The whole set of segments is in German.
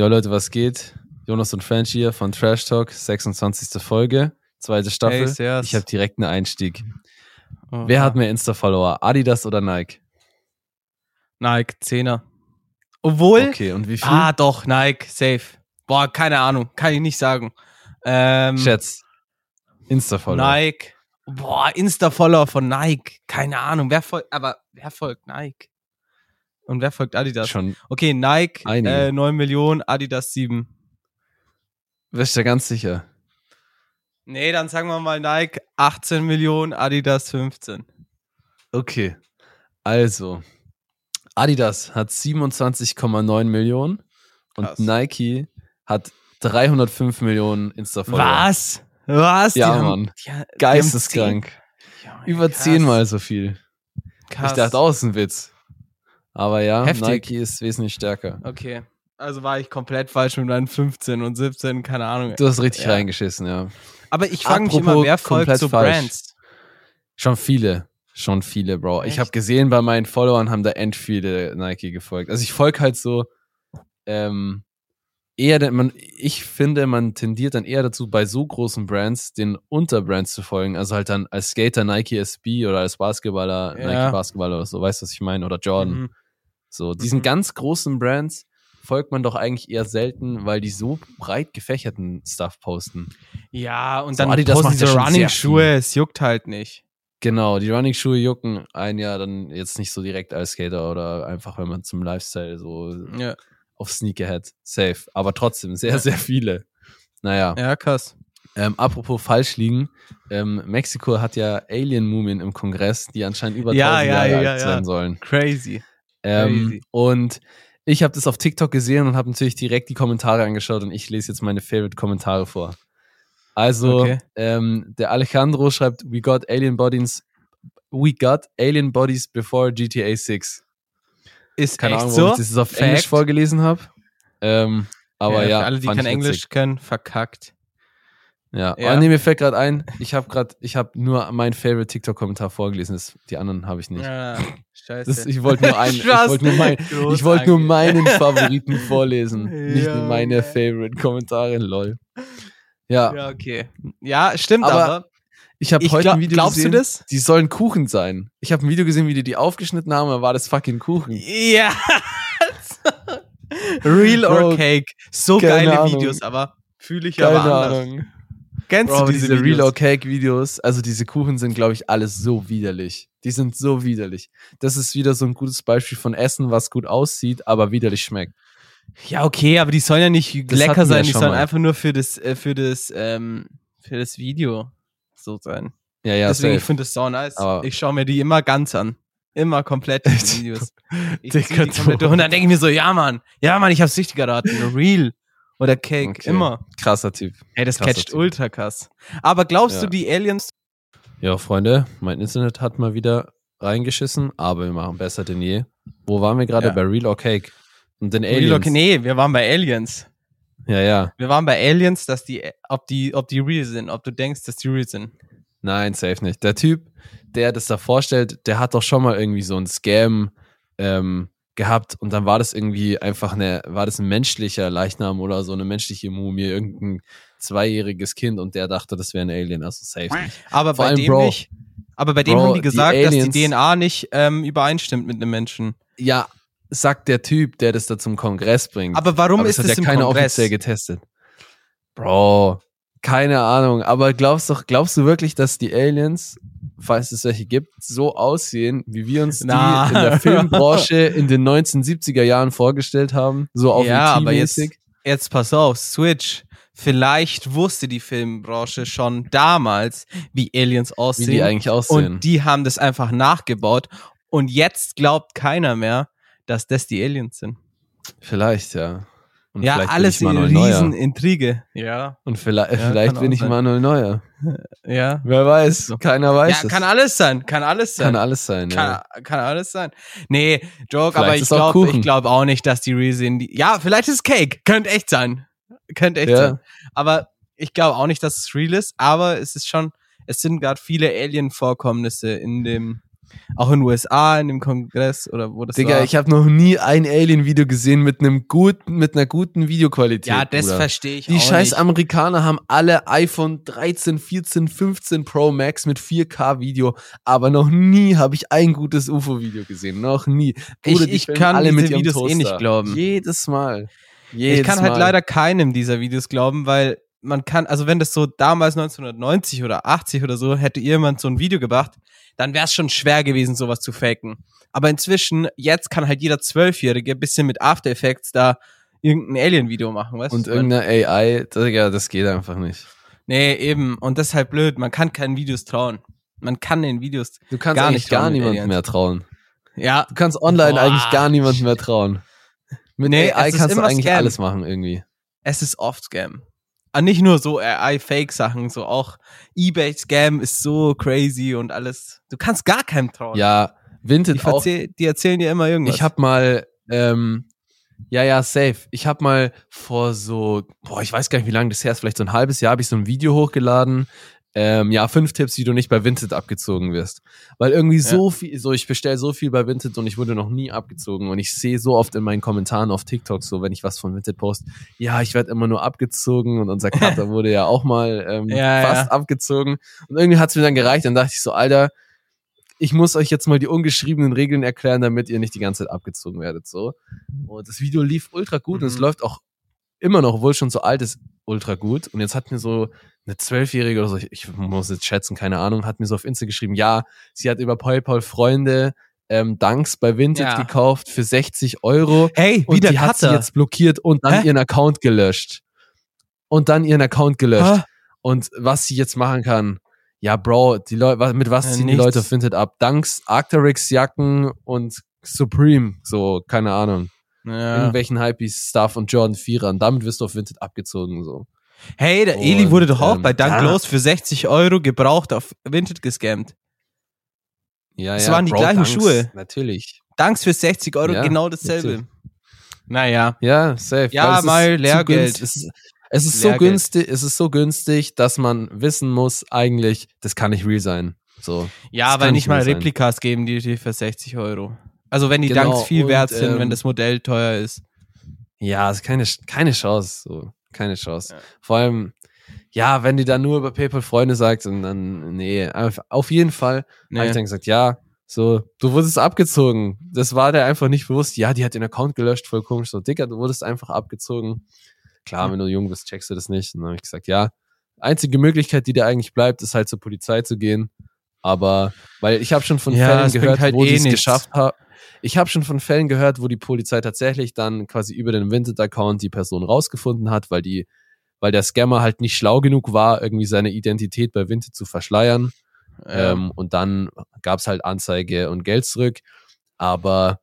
Jo Leute, was geht? Jonas und French hier von Trash Talk, 26. Folge, zweite Staffel. Hey, ich habe direkt einen Einstieg. Oh, Wer hat mehr Insta-Follower? Adidas oder Nike? Nike, 10er. Obwohl. Okay, und wie viel? Ah, doch, Nike, safe. Boah, keine Ahnung, kann ich nicht sagen. Ähm, Schätz. Insta-Follower. Nike. Boah, Insta-Follower von Nike. Keine Ahnung, wer folgt, aber wer folgt Nike? Und wer folgt Adidas? Schon. Okay, Nike, Einige. äh, 9 Millionen, Adidas 7. Bist du ganz sicher? Nee, dann sagen wir mal Nike 18 Millionen, Adidas 15. Okay. Also, Adidas hat 27,9 Millionen Krass. und Nike hat 305 Millionen Insta-Follower. Was? Was? Ja, Die Mann. Geisteskrank. haben 10 Ja, Über krass. zehnmal so viel. Krass. Ich dachte auch, es ist ein Witz. Aber ja, Heftig. Nike ist wesentlich stärker. Okay. Also war ich komplett falsch mit meinen 15 und 17, keine Ahnung. Du hast richtig Ja. reingeschissen, ja. Aber ich frage mich immer, wer folgt so falsch. Brands? Schon viele. Schon viele, Bro. Ich Echt? habe gesehen, bei meinen Followern haben da end viele Nike gefolgt. Also ich folge halt so ähm, eher, man, ich finde, man tendiert dann eher dazu, bei so großen Brands den Unterbrands zu folgen. Also halt dann als Skater Nike SB oder als Basketballer Ja. Nike Basketballer oder so. Weißt du, was ich meine? Oder Jordan. Mhm. So, diesen Mhm. ganz großen Brands folgt man doch eigentlich eher selten, weil die so breit gefächerten Stuff posten. Ja, und So, dann Adidas posten diese Running-Schuhe, es juckt halt nicht. Genau, die Running-Schuhe jucken ein Jahr dann jetzt nicht so direkt als Skater oder einfach, wenn man zum Lifestyle so Ja, auf Sneakerhead. Safe. Aber trotzdem, sehr, sehr viele. Naja, ja krass. ähm, apropos falsch liegen. Ähm, Mexiko hat ja Alien-Mumien im Kongress, die anscheinend über Ja, 1000 ja, Jahre ja, alt ja. sein sollen. Crazy. Ähm, und ich habe das auf TikTok gesehen und habe natürlich direkt die Kommentare angeschaut und ich lese jetzt meine Favorite-Kommentare vor. Also, Okay. ähm, der Alejandro schreibt, we got alien bodies, we got alien bodies before GTA 6. Ist Keine echt Ahnung, so? ich das auf Fact? Englisch vorgelesen habe. Ähm, aber ja, für alle, die kein Englisch witzig. können, verkackt. Ja, Ja. Oh, nee, mir fällt gerade ein, ich habe gerade, ich habe nur meinen Favorite TikTok-Kommentar vorgelesen, das, die anderen habe ich nicht. Ja, scheiße. Das, ich wollte nur einen, ich wollte nur, mein, ich wollte nur meinen Favoriten vorlesen, nicht Ja, nur meine ja. Favorite-Kommentare, lol. Ja, Ja, okay. Ja, stimmt Aber aber. ich habe heute glaub- ein Video glaubst du gesehen, das? die sollen Kuchen sein. Ich habe ein Video gesehen, wie die die aufgeschnitten haben, da war das fucking Kuchen. Ja. Real Bro, or Cake. So geile Ahnung. Videos, aber fühle ich Keine aber anders. Ahnung. Kennst Bro, du diese, diese, Real Cake Videos, also diese Kuchen sind, glaube ich, alles so widerlich. Die sind so widerlich. Das ist wieder so ein gutes Beispiel von Essen, was gut aussieht, aber widerlich schmeckt. Ja, okay, aber die sollen ja nicht Das lecker sein, die sollen mal. einfach nur für das, äh, für das, ähm, für das Video so sein. Ja, ja, Deswegen, ich safe. finde das so nice. Aber- ich schaue mir die immer ganz an. Immer komplett die Videos. Ich Dicker die komplett durch. Und dann denke ich mir so, ja, Mann, ja, Mann, ich hab's richtig geraten. Real oder Cake, Okay. immer. Krasser Typ. Ey, das Krasser catcht Typ. ultra krass. Aber glaubst Ja. du, die Aliens Ja, Freunde, mein Internet hat mal wieder reingeschissen, aber wir machen besser denn je. Wo waren wir gerade? Ja. Bei Real or Cake? Und den Real Aliens. oder- Nee, wir waren bei Aliens. Ja, ja. Wir waren bei Aliens, dass die, ob die, ob die real sind, ob du denkst, dass die real sind. Nein, safe nicht. Der Typ, der das da vorstellt, der hat doch schon mal irgendwie so einen Scam ähm, gehabt und dann war das irgendwie einfach eine, war das ein menschlicher Leichnam oder so eine menschliche Mumie, irgendein zweijähriges Kind und der dachte, das wäre ein Alien, also safe nicht. Aber Vor bei allem, dem Bro, nicht. Aber bei dem Bro, haben die die gesagt, dass Aliens- die DNA nicht ähm, übereinstimmt mit einem Menschen. Ja, sagt der Typ, der das da zum Kongress bringt. Aber warum Aber ist das das hat ja im keiner offiziell getestet. Bro, keine Ahnung. Aber glaubst doch, glaubst du wirklich, dass die Aliens, falls es welche gibt, so aussehen, wie wir uns Na. die in der Filmbranche in den 1970er Jahren vorgestellt haben? So auf ja, aber jetzt, jetzt pass auf, Switch. Vielleicht wusste die Filmbranche schon damals, wie Aliens wie aussehen. die eigentlich aussehen. und die haben das einfach nachgebaut. Und jetzt glaubt keiner mehr, dass das die Aliens sind. vielleicht, ja. Und ja, vielleicht alles bin Manuel riesen Neuer. Intrige. Ja, Und vielleicht, Ja, vielleicht bin ich sein. Manuel Neuer. ja. Wer weiß, So. keiner weiß Ja, es. kann alles sein, kann alles sein. Kann alles sein, ja. Kann, kann alles sein. Nee, Joke, Vielleicht aber ich glaube ich glaub auch nicht, dass die. Die, ja, vielleicht ist Cake. Könnte echt sein. Könnte echt Ja. sein. Aber ich glaube auch nicht, dass es real ist. Aber es ist schon, es sind gerade viele Alien-Vorkommnisse in dem, Auch in den USA, in dem Kongress oder wo das Digga, war. ich habe noch nie ein Alien-Video gesehen mit einem guten, mit einer guten Videoqualität. ja, das Bruder. verstehe ich Die auch scheiß nicht. Amerikaner haben alle iPhone 13, 14, 15 Pro Max mit 4K Video, aber noch nie habe ich ein gutes UFO-Video gesehen. Noch nie. Ich- die ich filmen kann diese ihrem Videos eh nicht glauben. Jedes Mal. Jedes Ich kann halt Mal. leider keinem dieser Videos glauben, weil man kann, also wenn das so damals 1990 oder 80 oder so, hätte jemand so ein Video gemacht, dann wäre es schon schwer gewesen, sowas zu faken. Aber inzwischen, jetzt kann halt jeder Zwölfjährige ein bisschen mit After Effects da irgendein Alien-Video machen, weißt Und du? irgendeine AI, Digga, das geht einfach nicht. Nee, eben. Und das ist halt blöd. Man kann keinen Videos trauen. Man kann den Videos. Du kannst Gar eigentlich nicht gar trauen niemandem mehr trauen. Ja. Du kannst online Boah. eigentlich gar niemandem mehr trauen. Mit Nee, AI kannst du eigentlich Scam. alles machen irgendwie. Es ist oft Scam. Ah, nicht nur so AI-Fake-Sachen, so auch Ebay-Scam ist so crazy und alles. Du kannst gar keinem trauen. Ja, die, Vinted auch verzähl, die erzählen dir immer irgendwas. Ich habe mal, ähm, ja, ja, safe. Ich habe mal vor so, boah, ich weiß gar nicht, wie lange das her ist, vielleicht so ein halbes Jahr, habe ich so ein Video hochgeladen. Ähm, ja, fünf Tipps, wie du nicht bei Vinted abgezogen wirst. Weil irgendwie so viel, so ich bestell so viel bei Vinted und ich wurde noch nie abgezogen. Und ich sehe so oft in meinen Kommentaren auf TikTok, so wenn ich was von Vinted post, ja, ich werde immer nur abgezogen und unser Cutter wurde ja auch mal ähm, Ja, fast abgezogen. Und irgendwie hat's mir dann gereicht. Dann dachte ich so, Alter, ich muss euch jetzt mal die ungeschriebenen Regeln erklären, damit ihr nicht die ganze Zeit abgezogen werdet. So. Und das Video lief ultra gut und es Mhm. läuft auch immer noch, obwohl schon so alt ist, ultra gut. Und jetzt hat mir so eine Zwölfjährige oder so, ich, ich muss jetzt schätzen, keine Ahnung, hat mir so auf Insta geschrieben, ja, sie hat über PayPal Freunde ähm, Danks bei Vinted Ja. gekauft für 60 Euro. hey, Und die hat sie jetzt blockiert und dann Hä? ihren Account gelöscht. Und dann ihren Account gelöscht. Hä? Und was sie jetzt machen kann, ja, Bro, die Leute, mit was Ja, ziehen die nichts. Leute auf Vinted ab? Danks Arcteryx-Jacken und Supreme, so, keine Ahnung. Ja. Irgendwelchen Hypebeast Stuff und Jordan 4ern. Damit wirst du auf Vinted abgezogen, so. Hey, der Eli Und, wurde doch auch ähm, bei Dank ja. los für 60 Euro gebraucht auf Vinted gescammt. Ja, Das ja, waren die Bro, gleichen Dunks, Schuhe. Natürlich. Danks für 60 Euro, Ja, genau dasselbe. natürlich. Naja. Ja, safe. Ja, es mal Lehrgeld. Es ist, es ist so günstig, es ist so günstig, dass man wissen muss, eigentlich, das kann nicht real sein. So. Ja, weil nicht mal mehr sein. Replikas geben die dir für 60 Euro. Also wenn die Genau, Danks viel und, wert sind, ähm, wenn das Modell teuer ist. Ja, ist keine, keine Chance. So. Keine Chance. Ja. Vor allem, ja, wenn die dann nur über PayPal Freunde sagt und dann, nee, auf jeden Fall habe ich dann gesagt, ja, so, du wurdest abgezogen. Das war der einfach nicht bewusst. Ja, die hat den Account gelöscht, voll komisch. So, Dicker, du wurdest einfach abgezogen. Klar, Ja. wenn du jung bist, checkst du das nicht. Und dann habe ich gesagt, ja, einzige Möglichkeit, die dir eigentlich bleibt, ist halt zur Polizei zu gehen. Aber, weil ich habe schon von Ja, Fällen gehört, halt wo eh die es geschafft haben. Ich habe schon von Fällen gehört, wo die Polizei tatsächlich dann quasi über den Vinted-Account die Person rausgefunden hat, weil die, weil der Scammer halt nicht schlau genug war, irgendwie seine Identität bei Vinted zu verschleiern. Ja. Ähm, und dann gab's halt Anzeige und Geld zurück. Aber,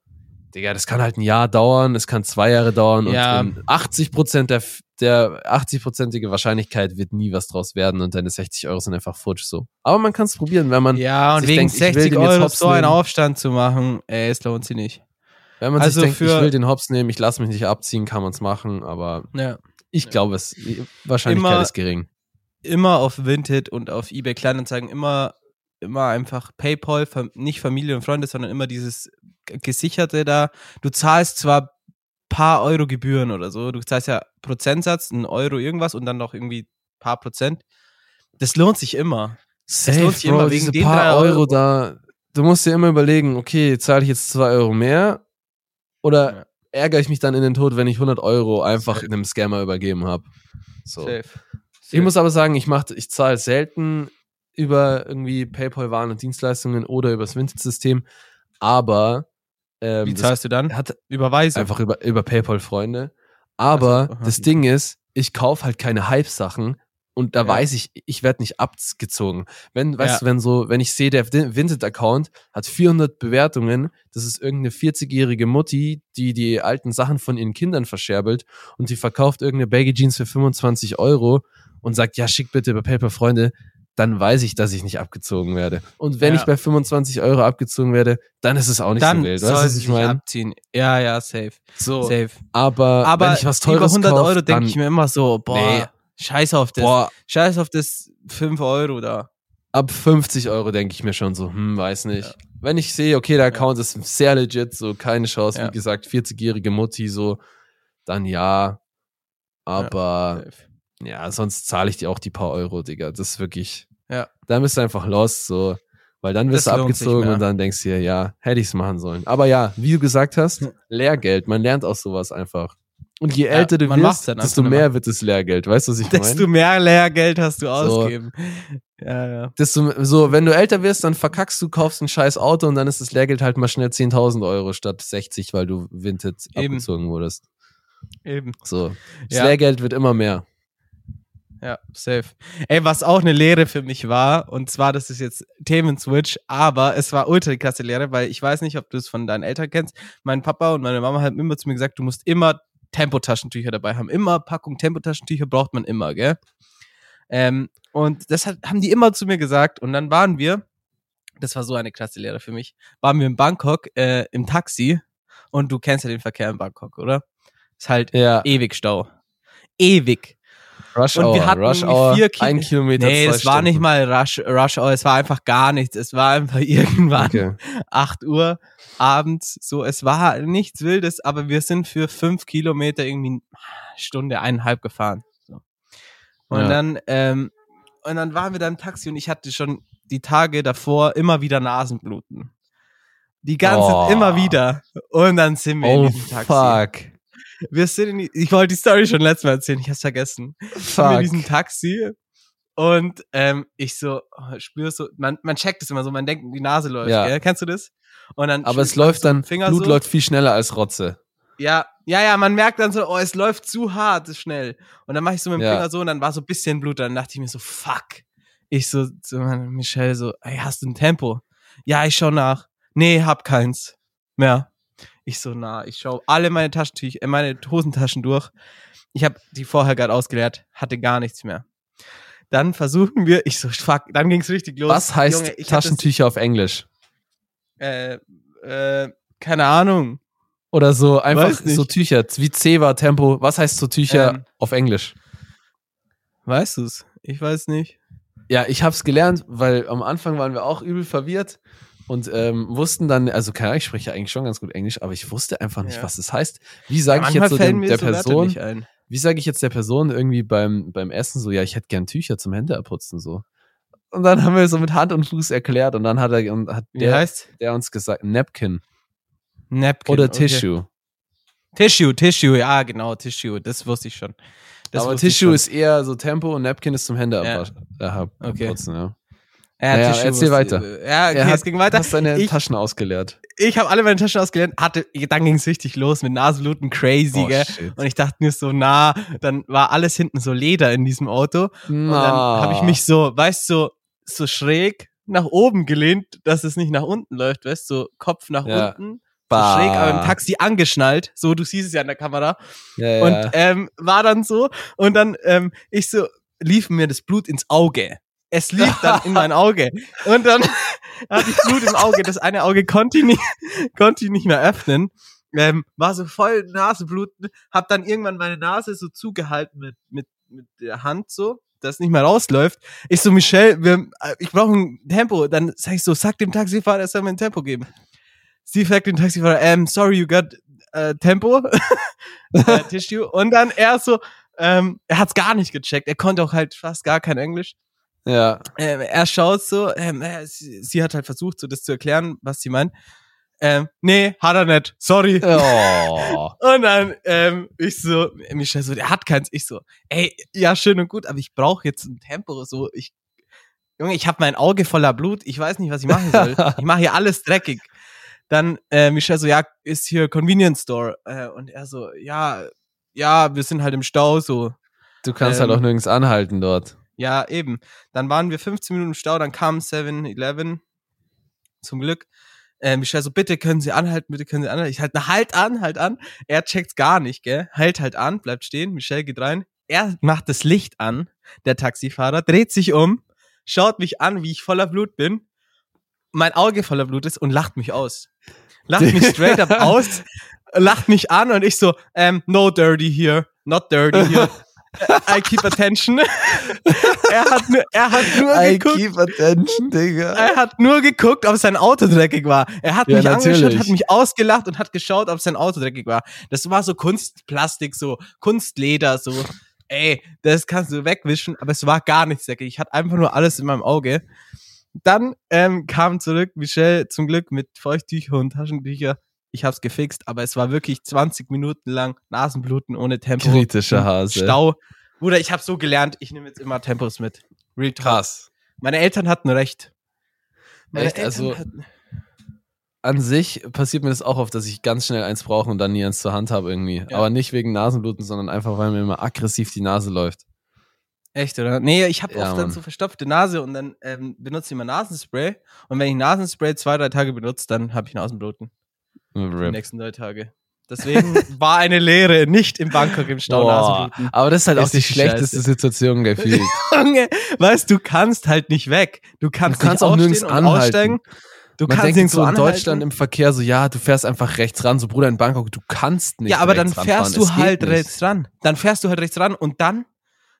Digga, das kann halt ein Jahr dauern, es kann zwei Jahre dauern Ja. und, und 80 Prozent der, der 80-prozentige Wahrscheinlichkeit wird nie was draus werden und deine 60 Euro sind einfach futsch so. Aber man kann es probieren, wenn man, ja, und sich wegen denkt, ich will 60 den jetzt Euro so einen. Aufstand zu machen, ey, es lohnt sich nicht. wenn man also sich denkt, für- ich will den Hops nehmen, ich lasse mich nicht abziehen, kann man es machen, aber Ja. ich Ja. glaube es, Wahrscheinlichkeit Immer- ist gering. Immer auf Vinted und auf eBay Kleinanzeigen immer, immer einfach PayPal, nicht Familie und Freunde, sondern immer dieses gesicherte da. Du zahlst zwar paar Euro Gebühren oder so, du zahlst ja Prozentsatz, ein Euro irgendwas und dann noch irgendwie paar Prozent. Das lohnt sich immer. Safe, lohnt sich Bro, immer wegen diese paar Euro, Euro. da. Du musst dir immer überlegen, okay, zahle ich jetzt zwei Euro mehr oder Ja. ärgere ich mich dann in den Tod, wenn ich 100 Euro einfach einem Scammer übergeben habe. So. Safe. Ich muss aber sagen, ich mache, ich zahle selten über irgendwie PayPal Waren und Dienstleistungen oder übers Vinted-System, aber ähm, Wie das zahlst du dann? hat Überweisung. einfach über, über PayPal Freunde. Aber Ach so, aha. das Ding ist, ich kaufe halt keine Hype-Sachen und da Ja. weiß ich, ich werde nicht abgezogen. Wenn, weißt Ja. du, wenn so, wenn ich sehe, der Vinted-Account hat 400 Bewertungen, das ist irgendeine 40-jährige Mutti, die die alten Sachen von ihren Kindern verscherbelt und die verkauft irgendeine Baggy Jeans für 25 Euro und sagt, ja, schick bitte über PayPal Freunde, dann weiß ich, dass ich nicht abgezogen werde. Und wenn Ja. ich bei 25 Euro abgezogen werde, dann ist es auch nicht dann so wild. Weißt du, was ich meine? abziehen. Ja, ja, safe. So. Safe. Aber, Aber wenn ich was über Teures 100 kauf, Euro denke ich mir immer so, boah, Nee. scheiß auf das. boah, Scheiß auf das 5 Euro da. ab 50 Euro denke ich mir schon so, hm, weiß nicht. Wenn ich sehe, okay, der Account ist sehr legit, so keine Chance, Ja. wie gesagt, 40-jährige Mutti, so, dann ja. Aber ja, sonst zahle ich dir auch die paar Euro, Digga. Das ist wirklich, Ja. dann bist du einfach lost, so. Weil dann wirst du abgezogen und dann denkst du dir, ja, hätte ich es machen sollen. Aber ja, wie du gesagt hast, Lehrgeld, man lernt aus sowas einfach. Und je älter du man macht's wirst, dann desto mehr wird das Lehrgeld. Weißt du, was ich meine? Desto mehr Lehrgeld hast du ausgegeben. Ja, ja. desto, so, wenn du älter wirst, dann verkackst du, kaufst ein scheiß Auto und dann ist das Lehrgeld halt mal schnell 10.000 Euro statt 60, weil du Vinted Eben. abgezogen wurdest. Eben. So. Das Ja. Lehrgeld wird immer mehr. Ja, safe. Ey, was auch eine Lehre für mich war, und zwar, das ist jetzt Themenswitch, aber es war ultra krasse Lehre, weil ich weiß nicht, ob du es von deinen Eltern kennst. Mein Papa und meine Mama haben immer zu mir gesagt, du musst immer Tempotaschentücher dabei haben. Immer Packung Tempotaschentücher braucht man immer, gell? Ähm, und das hat, haben die immer zu mir gesagt. Und dann waren wir, das war so eine krasse Lehre für mich, waren wir in Bangkok äh, im Taxi. Und du kennst ja den Verkehr in Bangkok, oder? Ist halt Ja. ewig Stau. Ewig. Rush Und Hour. wir hatten Rush Hour, vier Ki- ein Kilometer. Nee, es war nicht mal Rush, Rush Hour, es war einfach gar nichts. Es war einfach irgendwann Okay. 8 Uhr abends. So, es war nichts Wildes, aber wir sind für fünf Kilometer irgendwie eine Stunde, eineinhalb gefahren. So. Und Ja. dann, ähm, und dann waren wir da im Taxi und ich hatte schon die Tage davor immer wieder Nasenbluten. Die ganze Oh. immer wieder. Und dann sind wir Oh, in diesem Taxi. fuck. Wir sind in die, ich wollte die Story schon letztes Mal erzählen, ich hab's vergessen wir in diesem Fuck. Taxi und ähm, ich so oh, spür so, man, man checkt es immer so, man denkt, die Nase läuft, Ja. gell? Kennst du das? Und dann Aber es läuft so dann, Finger Blut so. läuft viel schneller als Rotze. Ja, ja, ja, man merkt dann so, oh, es läuft zu hart, schnell. Und dann mache ich so mit dem Ja. Finger so und dann war so ein bisschen Blut, dann dachte ich mir so, fuck. Ich so zu meiner Michelle so, ey, hast du ein Tempo? Ja, ich schau nach. Nee, hab keins mehr. Ich so, na, ich schau alle meine Taschentücher, äh, meine Hosentaschen durch. Ich habe die vorher gerade ausgeleert, hatte gar nichts mehr. Dann versuchen wir, ich so, fuck, dann ging's richtig los. Was heißt Junge, Taschentücher auf Englisch? Das, äh, äh, keine Ahnung. Oder so einfach so Tücher, wie Zewa, Tempo. Was heißt so Tücher Ähm. auf Englisch? Weißt du's? Ich weiß nicht. Ja, ich hab's gelernt, weil am Anfang waren wir auch übel verwirrt und ähm, wussten dann, also keine Ahnung, ich spreche ja eigentlich schon ganz gut Englisch, aber ich wusste einfach nicht, Ja. was das heißt. Wie sage ich Manchmal jetzt so dem, der so Person, wie sage ich jetzt der Person irgendwie beim, beim Essen so, ja, ich hätte gern Tücher zum Händeabputzen so. Und dann haben wir so mit Hand und Fuß erklärt und dann hat er und hat Wie der, heißt? der uns gesagt, Napkin Napkin. oder okay. Tissue. Tissue, Tissue, ja, genau, Tissue, das wusste ich schon. Das aber ich Tissue schon. ist eher so Tempo und Napkin ist zum. Ja. Okay. Abputzen, ja. Ja, Naja, Tissue erzähl weiter. Ja, okay, Er hat, es ging weiter. hast deine Ich- Taschen ausgeleert. Ich habe alle meine Taschen ausgelernt, hatte, dann ging es richtig los mit Nasenbluten, crazy, Oh, gell? shit. Und ich dachte mir so, na, dann war alles hinten so Leder in diesem Auto. Und dann habe ich mich so, weißt du, so, so schräg nach oben gelehnt, dass es nicht nach unten läuft, weißt du, so Kopf nach Ja. unten, so Bah. schräg, aber im Taxi angeschnallt, so, du siehst es ja an der Kamera. Ja, ja. Und ähm, war dann so, und dann, ähm, ich so, lief mir das Blut ins Auge. Es lief dann in mein Auge. Und dann hatte ich Blut im Auge. Das eine Auge konnte ich nicht, konnte ich nicht mehr öffnen. Ähm, war so voll Nasenbluten. Hab dann irgendwann meine Nase so zugehalten mit, mit, mit der Hand so, dass es nicht mehr rausläuft. Ich so, Michelle, wir, äh, ich brauche ein Tempo. Dann sag ich so, sag dem Taxifahrer, er soll mir ein Tempo geben. Sie fragt den Taxifahrer, ähm, sorry, you got äh, Tempo? äh, Tissue. Und dann er so, ähm, er hat's gar nicht gecheckt. Er konnte auch halt fast gar kein Englisch. Ja. Ähm, er schaut so, ähm, äh, sie, sie hat halt versucht, so das zu erklären, was sie meint. Ähm, nee, hat er nicht. Sorry. Oh. Und dann, ähm, ich so, Michelle so, der hat keins. Ich so, ey, ja, schön und gut, aber ich brauche jetzt ein Tempo. So, ich, Junge, ich habe mein Auge voller Blut. Ich weiß nicht, was ich machen soll. ich mache hier alles dreckig. Dann, äh, Michelle so, ja, ist hier Convenience Store. Äh, und er so, ja, ja, wir sind halt im Stau, so. Du kannst Ähm, halt auch nirgends anhalten dort. Ja, eben. Dann waren wir 15 Minuten im Stau, dann kam 7-Eleven. Zum Glück. Äh, Michelle so, bitte können Sie anhalten, bitte können Sie anhalten. Ich halt, na, halt an, halt an. Er checkt's gar nicht, gell? Halt halt an, bleibt stehen. Michelle geht rein. Er macht das Licht an, der Taxifahrer, dreht sich um, schaut mich an, wie ich voller Blut bin, mein Auge voller Blut ist und lacht mich aus. Lacht mich straight up aus, lacht mich an und ich so, ähm, no dirty here, not dirty here. I keep attention. er, hat nur, er hat nur I geguckt. keep attention, Digga. Er hat nur geguckt, ob sein Auto dreckig war. Er hat Ja, mich angeschaut, natürlich. hat mich ausgelacht und hat geschaut, ob sein Auto dreckig war. Das war so Kunstplastik, so Kunstleder, so. Ey, das kannst du wegwischen, aber es war gar nichts dreckig. Ich hatte einfach nur alles in meinem Auge. Dann ähm, kam zurück Michelle zum Glück mit Feuchttücher und Taschentücher. Ich hab's gefixt, aber es war wirklich 20 Minuten lang Nasenbluten ohne Tempo. Kritischer Hase. Stau. Bruder, ich habe so gelernt, ich nehme jetzt immer Tempos mit. Real. Krass. Meine Eltern hatten recht. Echt? Also- hatten, An sich passiert mir das auch oft, dass ich ganz schnell eins brauche und dann nie eins zur Hand habe irgendwie. Ja. Aber nicht wegen Nasenbluten, sondern einfach, weil mir immer aggressiv die Nase läuft. echt, oder? Nee, ich habe Ja, oft dann Mann. so verstopfte Nase und dann ähm, benutze ich immer Nasenspray. Und wenn ich Nasenspray zwei, drei Tage benutze, dann habe ich Nasenbluten. Die nächsten drei Tage. Deswegen war eine Lehre, nicht im Bangkok im Stau Boah. Aber das ist halt Ist auch die schlechteste scheiße. Situation gefühlt. Junge, weißt du, kannst halt nicht weg. Du kannst, Du kannst auch nirgends anhalten. aussteigen. Du Man kannst denkt so in anhalten. Deutschland im Verkehr so, ja, du fährst einfach rechts ran. So, Bruder, in Bangkok, du kannst nicht Ja, aber dann fährst du halt nicht. rechts ran. Dann fährst du halt rechts ran und dann,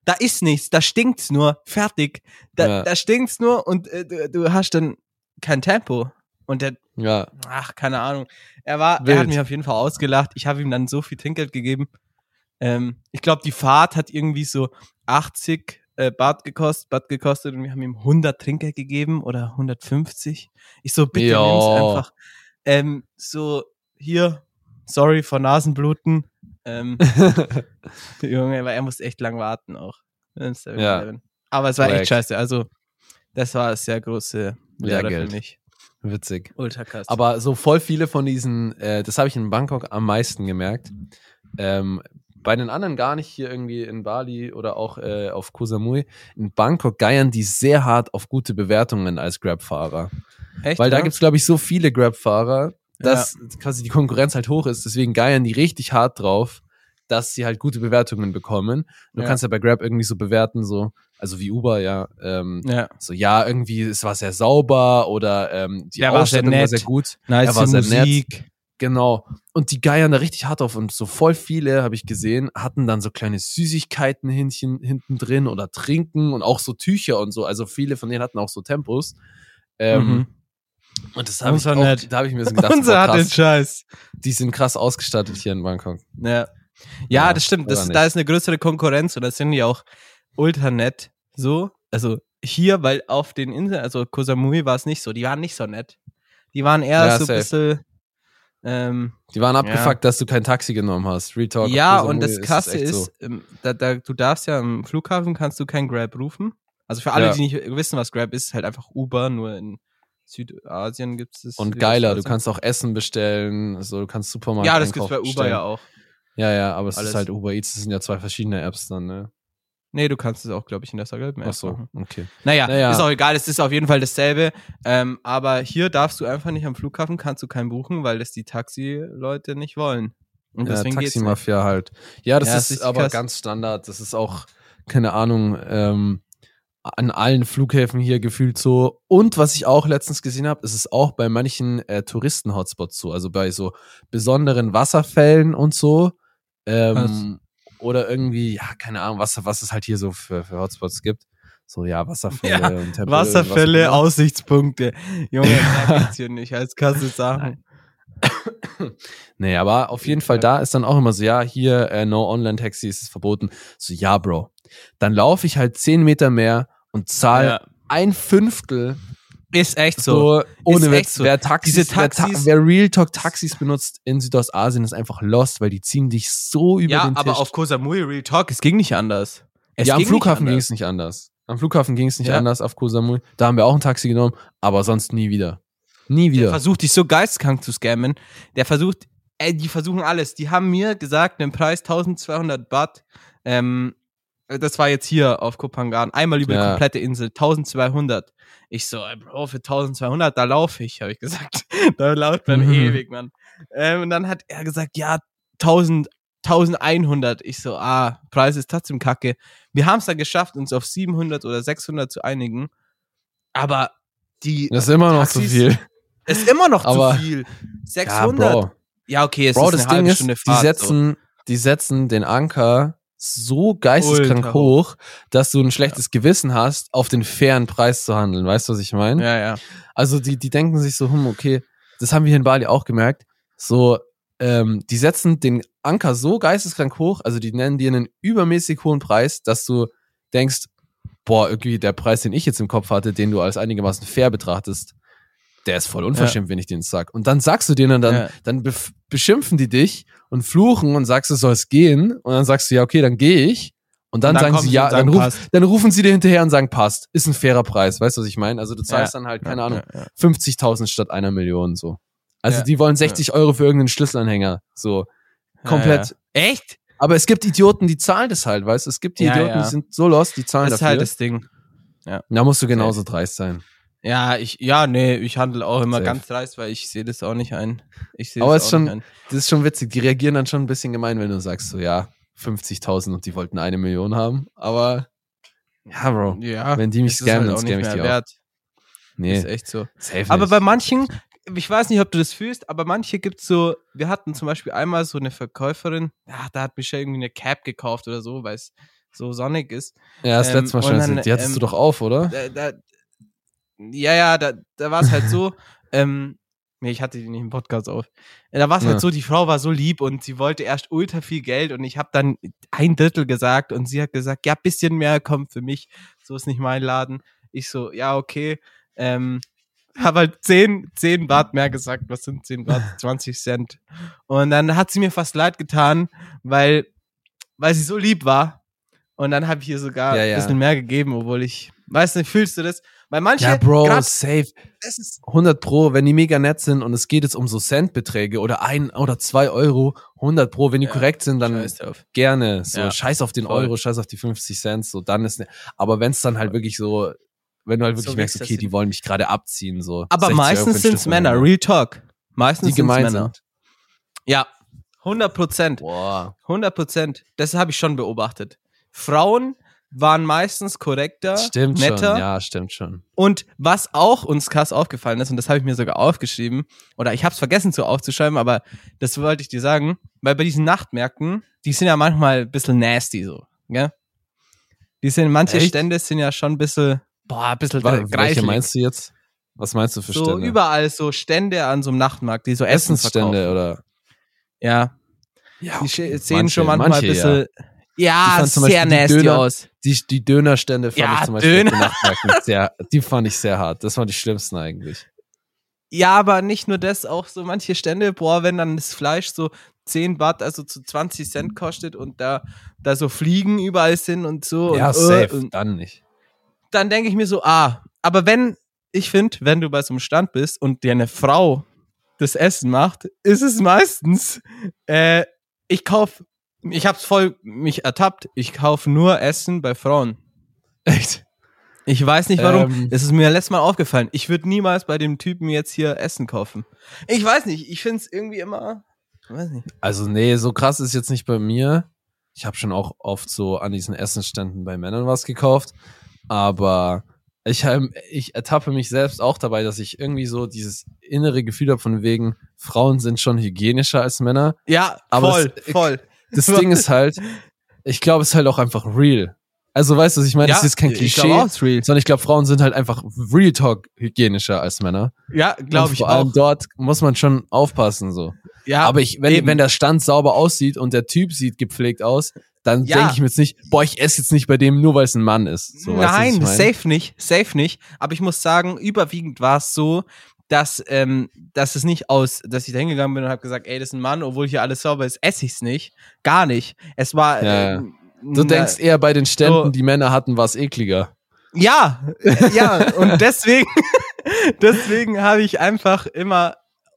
da ist nichts, da stinkt's nur, fertig. Da, Ja. da stinkt's nur und äh, du, du hast dann kein Tempo. Und der, Ja, ach, keine Ahnung. Er war, er Wild. hat mich auf jeden Fall ausgelacht. Ich habe ihm dann so viel Trinkgeld gegeben. Ähm, ich glaube, die Fahrt hat irgendwie so 80 äh, Baht gekostet, Baht gekostet und wir haben ihm 100 Trinkgeld gegeben oder 150. Ich so, bitte Jo. nimm's einfach. Ähm, so, hier, sorry vor Nasenbluten. Ähm, Junge, weil er musste echt lang warten auch. 7-Eleven. Aber es war Wack. echt scheiße. Also, das war eine sehr große Lehre für Lehrgeld. mich. Witzig. Ultra krass. Aber so voll viele von diesen, äh, das habe ich in Bangkok am meisten gemerkt. Ähm, bei den anderen gar nicht, hier irgendwie in Bali oder auch äh, auf Koh Samui. In Bangkok geiern die sehr hart auf gute Bewertungen als Grab-Fahrer. echt, Weil da ja? gibt's glaube ich, so viele Grab-Fahrer, dass quasi die Konkurrenz halt hoch ist. Deswegen geiern die richtig hart drauf, dass sie halt gute Bewertungen bekommen. Du Ja. kannst ja bei Grab irgendwie so bewerten, so, also wie Uber, ja, ähm, Ja. so, ja, irgendwie, es war sehr sauber oder ähm, die Der war sehr Ausstattung war nett. sehr gut. Nice Er war sehr nett. Musik. Genau. Und die geiern da richtig hart auf. Und so voll viele, habe ich gesehen, hatten dann so kleine Süßigkeiten hinten, hinten drin oder trinken und auch so Tücher und so. Also viele von denen hatten auch so Tempos. Ähm, Mhm. Und das habe ich auch, da habe ich mir so gedacht, Unser boah, hat den Scheiß. die sind krass ausgestattet hier in Bangkok. Ja. Ja, Ja, das stimmt. Das, da ist eine größere Konkurrenz und das sind die auch ultra nett. So, also hier, weil auf den Inseln, also Koh Samui war es nicht so. Die waren nicht so nett. Die waren eher Ja, so safe. ein bisschen. Ähm, Die waren Ja. abgefuckt, dass du kein Taxi genommen hast. Real Talk. ja, und das Krasse echt ist, so. ähm, da, da, du darfst ja am Flughafen kannst du kein Grab rufen. Also für alle, Ja. die nicht wissen, was Grab ist, ist halt einfach Uber, nur in Südasien gibt es Und geiler, du kannst auch Essen bestellen, so du kannst Supermarkt Ja, das gibt's Einkauf bei Uber bestellen. ja auch. Ja, ja, aber es Alles. ist halt Uber Eats, das sind ja zwei verschiedene Apps dann, ne? Nee, du kannst es auch, glaube ich, in der selben App Ach so, machen. okay. Naja, Naja. ist auch egal, es ist auf jeden Fall dasselbe. Ähm, aber hier darfst du einfach nicht am Flughafen, kannst du keinen buchen, weil das die Taxi-Leute nicht wollen. Und Ja, deswegen geht's nicht. Taximafia halt. Ja, das Ja, ist ist aber krass. ganz Standard. Das ist auch, keine Ahnung, ähm, an allen Flughäfen hier gefühlt so. Und was ich auch letztens gesehen habe, ist es auch bei manchen äh, Touristen-Hotspots so. Also bei so besonderen Wasserfällen und so. Ähm, oder irgendwie, ja, keine Ahnung, was, was es halt hier so für, für Hotspots gibt. So, ja, Wasserfälle Ja, und Tempel, Wasserfälle, immer. Aussichtspunkte. Junge, da geht's hier nicht als krasse Sachen. Nee, aber auf jeden Fall da ist dann auch immer so, ja, hier äh, no Online-Taxi ist es verboten. So, ja, Bro. Dann laufe ich halt zehn Meter mehr und zahle Ja. ein Fünftel Ist echt so. so, ohne Witz. so. Wer, Taxis, Diese wer, Ta Taxis- wer Real Talk Taxis benutzt in Südostasien ist einfach lost, weil die ziehen dich so über Ja, den Tisch. aber auf Koh Samui Real Talk, es ging nicht anders. Es ja, am Flughafen ging es nicht anders. Am Flughafen ging es nicht Ja. anders auf Koh Samui. Da haben wir auch ein Taxi genommen, aber sonst nie wieder. Nie Der wieder. versucht dich so geistkrank zu scammen. Der versucht, ey, die versuchen alles. Die haben mir gesagt, den Preis 1200 Baht. Ähm, das war jetzt hier auf Kopangan. Einmal über die Ja. komplette Insel. 1200. Ich so, Bro, für 1200, da laufe ich, habe ich gesagt. da läuft man Mhm. ewig, Mann. Ähm, und dann hat er gesagt, ja, 1000, 1100. Ich so, ah, Preis ist trotzdem kacke. Wir haben es dann geschafft, uns auf 700 oder 600 zu einigen. Aber die Das ist immer noch zu Taxis- viel. ist immer noch Aber- zu viel. 600. Ja, Ja, okay, es Bro, ist das eine halbe Ding ist, Stunde die Fahrt. setzen, die setzen den Anker so geisteskrank Ultra hoch, dass du ein schlechtes Gewissen hast, auf den fairen Preis zu handeln. Weißt du, was ich meine? Ja, ja. Also die, die denken sich so, hm, okay, das haben wir hier in Bali auch gemerkt. So, ähm, die setzen den Anker so geisteskrank hoch, also die nennen dir einen übermäßig hohen Preis, dass du denkst, boah, irgendwie der Preis, den ich jetzt im Kopf hatte, den du als einigermaßen fair betrachtest, der ist voll unverschämt, wenn ich den sag. Und dann sagst du denen dann, Ja. dann beschimpfen die dich und fluchen und sagst, es soll es gehen. Und dann sagst du, ja, okay, dann gehe ich. Und dann, Und dann sagen sie, ja, sagen, dann, ruf, dann rufen sie dir hinterher und sagen, passt. Ist ein fairer Preis. Weißt du, was ich meine? Also du zahlst Ja. dann halt, keine Ja, Ahnung, ja, ja. 50.000 statt einer Million, so. Also Ja. die wollen 60 Euro für irgendeinen Schlüsselanhänger, so. Komplett. Ja, ja. Echt? Aber es gibt Idioten, die zahlen das halt, weißt du? Es gibt die Ja, Idioten, ja. die sind so lost, die zahlen Das ist dafür. halt das Ding. da musst du genauso dreist sein. Ja, ich, ja, nee, ich handle auch immer Safe. ganz dreist, weil ich sehe das auch nicht ein. Ich sehe Aber das es ist auch schon- nicht ein. Das ist schon witzig. Die reagieren dann schon ein bisschen gemein, wenn du sagst, so, ja, 50.000 und die wollten eine Million haben. Aber, ja, Bro. Ja, Wenn die mich es ist scammen, halt dann auch scam nicht ich die auch. wert. Nee, Ist echt so. safe Aber nicht. bei manchen, ich weiß nicht, ob du das fühlst, aber manche gibt's so, wir hatten zum Beispiel einmal so eine Verkäuferin, ja, da hat Michelle irgendwie eine Cap gekauft oder so, weil es so sonnig ist. ja, das ähm, letzte Mal schon Die hattest ähm, du doch auf, oder? Da, da, ja, ja, da, da war es halt so, ähm, nee, ich hatte die nicht im Podcast auf. Da war es Ja. halt so, die Frau war so lieb und sie wollte erst ultra viel Geld und ich habe dann ein Drittel gesagt und sie hat gesagt, ja, bisschen mehr kommt für mich, so ist nicht mein Laden. Ich so, ja, okay. Ähm, habe halt 10, 10 Baht mehr gesagt. Was sind 10 Baht? 20 Cent. Und dann hat sie mir fast leid getan, weil, weil sie so lieb war. Und dann habe ich ihr sogar Ja, ein ja. bisschen mehr gegeben, obwohl ich, weiß nicht, fühlst du das? Weil manche, Ja, Bro, grad, safe. das ist, 100 Pro, wenn die mega nett sind und es geht jetzt um so Centbeträge oder ein oder zwei Euro, 100 Pro, wenn die Ja, korrekt sind, dann gerne. So, Ja, scheiß auf den voll. Euro, scheiß auf die 50 Cent, so, dann ist, ne, aber wenn es dann halt wirklich so, wenn du halt wirklich So merkst, okay, die wollen mich gerade abziehen, so. Aber 60 Euro für meistens sind es Männer. Real Talk. Meistens sind gemein Männer. sind. Ja, 100 Prozent. Boah. 100 Prozent. Das habe ich schon beobachtet. Frauen waren meistens korrekter, Stimmt netter. schon, ja, stimmt schon. Und was auch uns krass aufgefallen ist, und das habe ich mir sogar aufgeschrieben, oder ich habe es vergessen zu aufzuschreiben, aber das wollte ich dir sagen, weil bei diesen Nachtmärkten, die sind ja manchmal ein bisschen nasty so, gell? Die sind, manche Echt? Stände sind ja schon ein bisschen, boah, ein bisschen Wa- Welche meinst du jetzt? Was meinst du für so Stände? überall so Stände an so einem Nachtmarkt, die so Essen Essensstände verkaufen. oder? Ja, Ja, die sehen manche- schon manchmal manche, ein bisschen, Ich ja, sehr nasty Döner- aus. Die, die Dönerstände fand Ja, ich zum Beispiel Döner. sehr, die fand ich sehr hart. Das waren die schlimmsten eigentlich. Ja, aber nicht nur das, auch so manche Stände, boah, wenn dann das Fleisch so 10 Baht, also zu 20 Cent kostet und da, da so Fliegen überall sind und so. ja, und, safe, Äh, und dann nicht. dann denke ich mir so, ah, aber wenn, ich finde, wenn du bei so einem Stand bist und dir eine Frau das Essen macht, ist es meistens, äh, ich kauf, ich hab's voll mich ertappt, ich kauf nur Essen bei Frauen. Echt? Ich weiß nicht warum. Ähm. Es ist mir letztes Mal aufgefallen. Ich würde niemals bei dem Typen jetzt hier Essen kaufen. Ich weiß nicht. Ich finde es irgendwie immer. Weiß nicht. Also, nee, so krass ist jetzt nicht bei mir. Ich habe schon auch oft so an diesen Essensständen bei Männern was gekauft. Aber ich, ich ertappe mich selbst auch dabei, dass ich irgendwie so dieses innere Gefühl habe von wegen, Frauen sind schon hygienischer als Männer. Ja, Aber voll, es- voll. Das Ding ist halt, ich glaube, es ist halt auch einfach real. Also, weißt du, was ich meine? ja, das ist kein Klischee, auch, sondern ich glaube, Frauen sind halt einfach Real Talk hygienischer als Männer. Ja, glaube ich Vor allem auch. dort muss man schon aufpassen, so. Ja, Aber ich, wenn, eben. wenn der Stand sauber aussieht und der Typ sieht gepflegt aus, dann Ja. denke ich mir jetzt nicht, boah, ich esse jetzt nicht bei dem, nur weil es ein Mann ist. So, weißt du, Nein, ich mein? safe nicht, safe nicht. Aber ich muss sagen, überwiegend war es so, dass, ähm, dass es nicht aus, dass ich da hingegangen bin und habe gesagt, ey, das ist ein Mann, obwohl hier alles sauber ist, esse ich's nicht. Gar nicht. Es war. Ja, ja. ähm, Du na- denkst eher bei den Ständen, so- die Männer hatten, war es ekliger. Ja, ja, und deswegen, deswegen habe ich einfach immer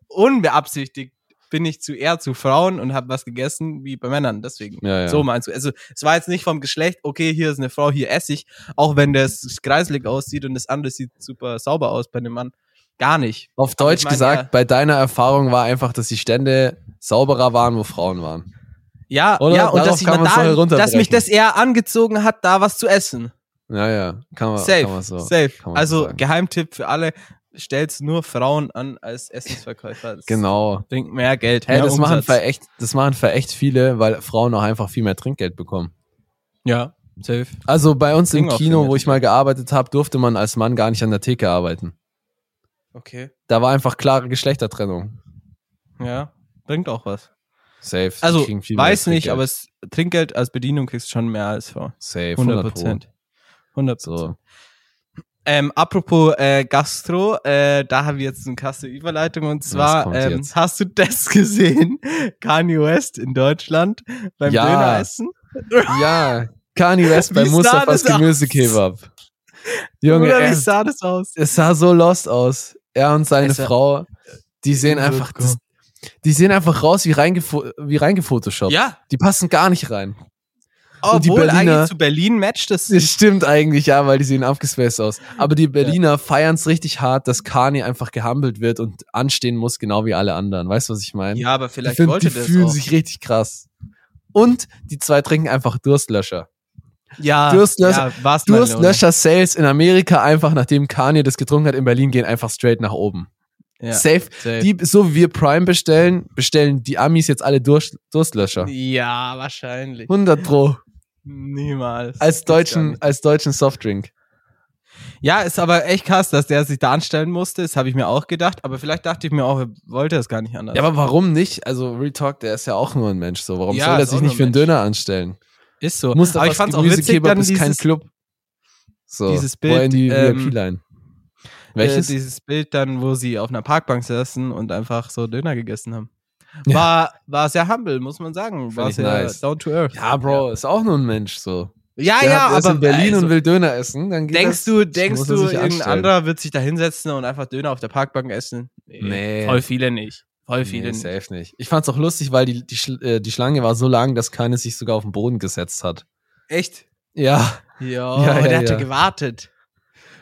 unbeabsichtigt bin ich zu eher zu Frauen und habe was gegessen wie bei Männern. Deswegen. Ja, ja. So meinst du. Also es war jetzt nicht vom Geschlecht, okay, hier ist eine Frau, hier esse ich, auch wenn das kreislig aussieht und das andere sieht super sauber aus bei einem Mann. Gar nicht. Auf Aber Deutsch ich mein, gesagt, ja. bei deiner Erfahrung war einfach, dass die Stände sauberer waren, wo Frauen waren. Ja, Oder? ja, und dass, ich doch da, dass mich das eher angezogen hat, da was zu essen. Ja, ja, kann man, Safe, kann man so. safe. man so Also sagen. Geheimtipp für alle, stellt nur Frauen an als Essensverkäufer. Das Genau. bringt mehr Geld. Hey, mehr das machen, für echt, das machen für echt viele, weil Frauen auch einfach viel mehr Trinkgeld bekommen. Ja, safe. Also bei uns im Klingt auch Kino, wo ich mal gearbeitet habe, durfte man als Mann gar nicht an der Theke arbeiten. Okay. Da war einfach klare Geschlechtertrennung. Ja, bringt auch was. Safe. Also, weiß nicht, Trinkgeld. aber es, Trinkgeld als Bedienung kriegst du schon mehr als vor. Safe, 100 100 Prozent. 100 So. Ähm, apropos äh, Gastro, äh, da haben wir jetzt eine krasse Überleitung und zwar ähm, hast du das gesehen? Kanye West in Deutschland beim Ja. Döneressen? Ja, Kanye West bei Mustafas? Gemüsekebab. Junge, Oder wie sah das aus? es sah so lost aus. Er und seine sah- Frau, die sehen Oh einfach, das, die sehen einfach raus wie, reingefo wie reingefotoshoppt. Ja, Die passen gar nicht rein. Und die obwohl Berliner- eigentlich zu Berlin matcht das. Das stimmt eigentlich, ja, weil die sehen abgespaced aus. Aber die Berliner feiern es richtig hart, dass Kanye einfach gehumbelt wird und anstehen muss, genau wie alle anderen. Weißt du, was ich meine? Ja, aber die, vielleicht find- wollte die das fühlen auch. sich richtig krass. Und die zwei trinken einfach Durstlöscher. Ja, Durstlöscher- ja, Leone. Durstlöscher-Sales in Amerika einfach, nachdem Kanye das getrunken hat, in Berlin gehen einfach straight nach oben. Ja, Safe. safe. Die, so wie wir Prime bestellen, bestellen die Amis jetzt alle Durst, Durstlöscher. ja, wahrscheinlich. 100 Pro. Niemals. Als deutschen, als deutschen Softdrink. Ja, ist aber echt krass, dass der sich da anstellen musste. Das habe ich mir auch gedacht. Aber vielleicht dachte ich mir auch, er wollte es gar nicht anders. Ja, aber warum nicht? Also Real Talk, der ist ja auch nur ein Mensch. So, warum Ja, soll er sich nicht für einen ein Mensch. Döner anstellen? Ist so. Mustafas aber ich fand's auch witzig, dann ist kein dieses, Club. So, dieses wo in die Bild, ähm, VIP-Line. äh, Welches? dieses Bild dann, wo sie auf einer Parkbank saßen und einfach so Döner gegessen haben. Ja. War, war sehr humble, muss man sagen. War sehr nice. down to earth. ja, Bro, ist auch nur ein Mensch. So. Ja, Der ja, hat, aber in Berlin also, und will Döner essen. Dann geht denkst das, du, denkst muss du, irgendein anstellen. anderer wird sich da hinsetzen und einfach Döner auf der Parkbank essen? Nee. Voll viele nicht. Voll viele Nee, nicht. safe nicht. Ich fand's auch lustig, weil die, die, Schl- äh, die Schlange war so lang, dass keiner sich sogar auf den Boden gesetzt hat. Echt? Ja. Ja, Ja, ja, der hatte ja. gewartet.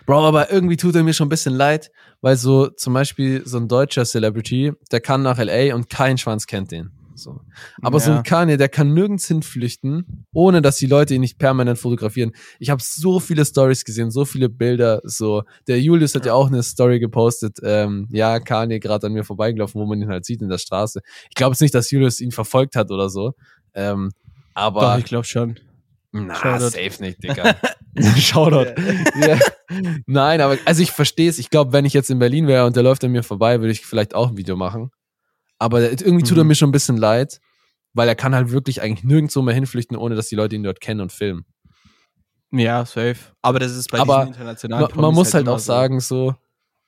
Bro, aber irgendwie tut er mir schon ein bisschen leid, weil so zum Beispiel so ein deutscher Celebrity, der kann nach L.A. und kein Schwanz kennt den. So. Aber so Ja. ein Kanye, der kann nirgends hinflüchten, ohne dass die Leute ihn nicht permanent fotografieren. Ich habe so viele Stories gesehen, so viele Bilder. So, der Julius hat ja, auch eine Story gepostet. Ähm, ja, Kanye gerade an mir vorbeigelaufen, wo man ihn halt sieht in der Straße. Ich glaube jetzt nicht, dass Julius ihn verfolgt hat oder so. Ähm, aber Doch, ich glaube schon. na, Shoutout. safe nicht, Digga. Shoutout. ja. Nein, aber also ich verstehe es. Ich glaube, wenn ich jetzt in Berlin wäre und der läuft an mir vorbei, würde ich vielleicht auch ein Video machen. Aber irgendwie tut er Mhm. mir schon ein bisschen leid, weil er kann halt wirklich eigentlich nirgendwo mehr hinflüchten, ohne dass die Leute ihn dort kennen und filmen. Ja, safe. Aber das ist bei Aber diesen internationalen Man, man Promis muss halt immer auch so. sagen, so,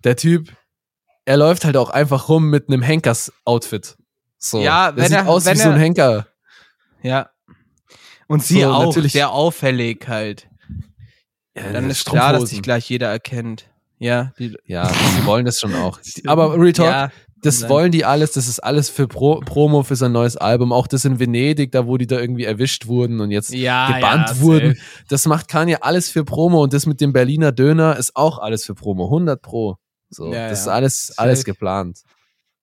der Typ, er läuft halt auch einfach rum mit einem Henkers-Outfit. So, Ja, der wenn sieht er- aus wie so ein er- Henker. Ja. Und sie So, auch, natürlich- sehr auffällig halt. Ja, Dann ist klar, dass sich gleich jeder erkennt. Ja, die, Ja, sie wollen das schon auch. Aber Real Talk, Ja, Das wollen die alles, das ist alles für Pro Promo für sein neues Album. Auch das in Venedig, da wo die da irgendwie erwischt wurden und jetzt ja, gebannt ja, wurden. safe. Das macht Kanye alles für Promo und das mit dem Berliner Döner ist auch alles für Promo. 100 Pro. So, Ja, das ist ja. alles, Safe. alles geplant.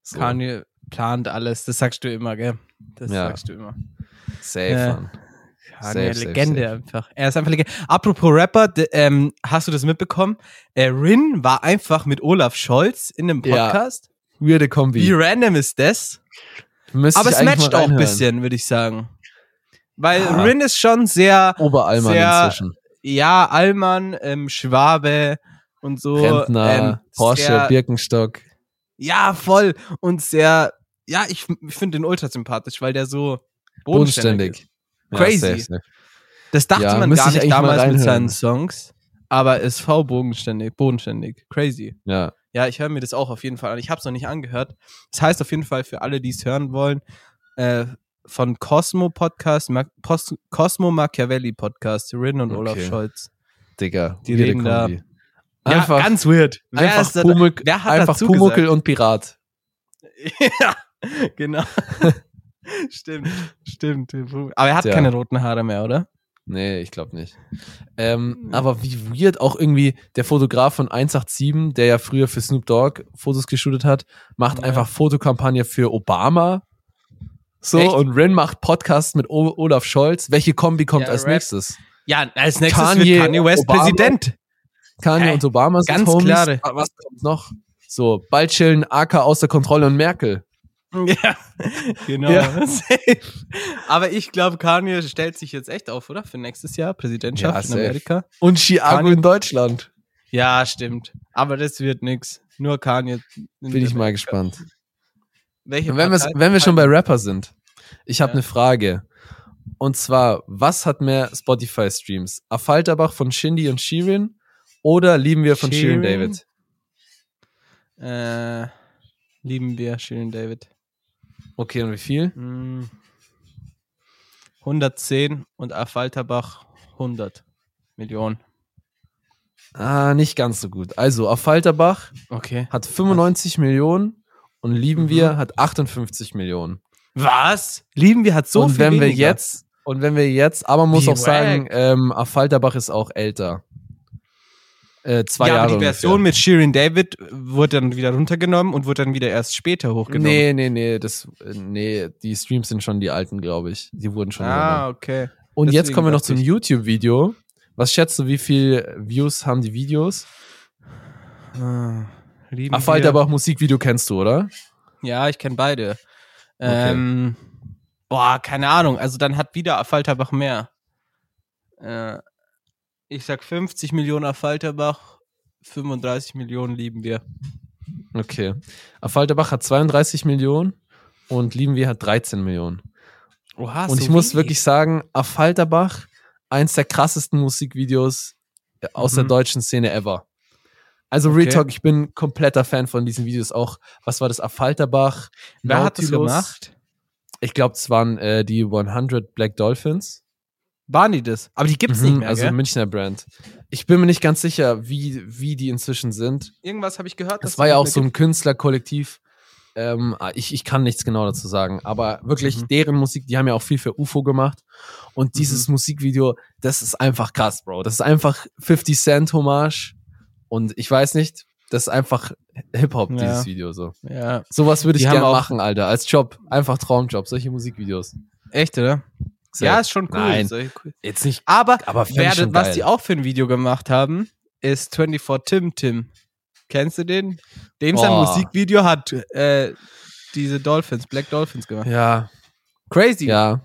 So, Kanye plant alles, das sagst du immer, gell? Das Ja. sagst du immer. safe, Ja. Mann. Kanye, Safe, safe, Legende safe. einfach. Er ist einfach Legende. Apropos Rapper, ähm, hast du das mitbekommen? Äh, Rin war einfach mit Olaf Scholz in einem Ja, Podcast. Weirde Kombi. Wie random ist das? Müsste Aber es matcht auch ein bisschen, würde ich sagen. Weil Ah. Rin ist schon sehr, Oberalmann Sehr inzwischen. ja, Allmann, ähm, Schwabe und so. Rentner, ähm, Porsche, sehr, Birkenstock. Ja, voll. Und sehr, ja, ich, ich finde den ultra sympathisch, weil der so bodenständig. Bodenständig. ist. Crazy. safe, safe. Das dachte Ja, man gar ich nicht damals mit seinen Songs. Aber SV bodenständig, bodenständig. Crazy. Ja. Ja, ich höre mir das auch auf jeden Fall an. Ich habe es noch nicht angehört. Das heißt auf jeden Fall für alle, die es hören wollen, äh, von Cosmo Podcast, Ma Post Cosmo Machiavelli Podcast, Rin und Olaf Okay. Scholz. Digga. Die reden da- Kombi. Ja, Einfach, ganz weird. Wer einfach, da- Pumuck, hat einfach Pumuckel und Pirat. ja, genau. stimmt, stimmt. Aber er hat Tja. keine roten Haare mehr, oder? Nee, ich glaube nicht. Ähm, aber wie weird auch irgendwie der Fotograf von 187, der ja früher für Snoop Dogg Fotos geshootet hat, macht Ja. einfach Fotokampagne für Obama. So, Echt? und Ren macht Podcast mit o Olaf Scholz. Welche Kombi kommt Ja, als Rap. nächstes? Ja, als nächstes Kanye, wird Kanye West Obama. Präsident. Kanye Hä? und Obama sind Ganz Homies. klare. Aber Was kommt noch? So, bald chillen AK außer Kontrolle und Merkel. Ja, genau. Ja. Aber ich glaube, Kanye stellt sich jetzt echt auf, oder? Für nächstes Jahr Präsidentschaft Ja, in. Amerika. Und Chiago Kanye- in Deutschland. Ja, stimmt. Aber das wird nix. Nur Kanye. in Bin ich mal Amerika. gespannt. Welche wenn, wenn wir schon bei Rapper sind, ich habe Ja. eine Frage. Und zwar, was hat mehr Spotify-Streams? Affalterbach von Shindy und Shirin oder Lieben wir von Shirin Shirin? David? Äh, lieben wir Shirin David. Okay, und wie viel? Hm. 110 und Affalterbach 100 Millionen. Ah, nicht ganz so gut. Also, Affalterbach Okay. hat 95 Millionen und Lieben Mhm. wir hat 58 Millionen. Was? Lieben wir hat so und viel wenn wir weniger. jetzt, und wenn wir jetzt, aber man muss Wie auch sagen, wack. ähm, Affalterbach ist auch älter. Äh, zwei ja, Jahre aber die Version ungefähr. mit Shirin David wurde dann wieder runtergenommen und wurde dann wieder erst später hochgenommen. Nee, nee, nee, das, äh, nee, die Streams sind schon die alten, glaube ich. Die wurden schon. Ah, okay. Und jetzt deswegen kommen wir noch zum YouTube-Video. Was schätzt du, wie viel Views haben die Videos? Ah, lieben Affalterbach Musikvideo kennst du, oder? Ja, ich kenne beide. Ähm, boah, keine Ahnung. Also dann hat wieder Affalterbach mehr. Äh, ich sag 50 Millionen Affalterbach, 35 Millionen lieben wir. Okay. Affalterbach hat 32 Millionen und Lieben wir hat 13 Millionen. Oha, und ich muss wirklich sagen, Affalterbach, eins der krassesten Musikvideos aus der Mhm. deutschen Szene ever. Also Real Okay. Talk, ich bin kompletter Fan von diesen Videos auch. Was war das? Affalterbach? Wer hat das Nautilus? gemacht? Ich glaube, es waren äh, die 100 Black Dolphins. Waren die das? Aber die gibt's Mhm, nicht mehr, also gell? Münchner Brand. Ich bin mir nicht ganz sicher, wie, wie die inzwischen sind. Irgendwas habe ich gehört. Das war ja auch so ein. Künstlerkollektiv. Ähm, ich, ich kann nichts genau dazu sagen, aber wirklich Mhm. deren Musik, die haben ja auch viel für UFO gemacht. Und Mhm. dieses Musikvideo, das ist einfach krass, Bro. Das ist einfach 50 Cent Hommage. Und ich weiß nicht, das ist einfach Hip-Hop, Ja. dieses Video so. Ja. Sowas würde ich gerne machen, Alter. Als Job. Einfach Traumjob, solche Musikvideos. Echt, oder? Ja, ist schon cool. Nein. Cool. Jetzt nicht. Aber, Aber fänd wer, ich schon was die auch für ein Video gemacht haben, ist 24 Tim Tim. Kennst du den? Dem sein Oh. Musikvideo hat äh, diese Dolphins, Black Dolphins gemacht. Ja, Crazy. ja.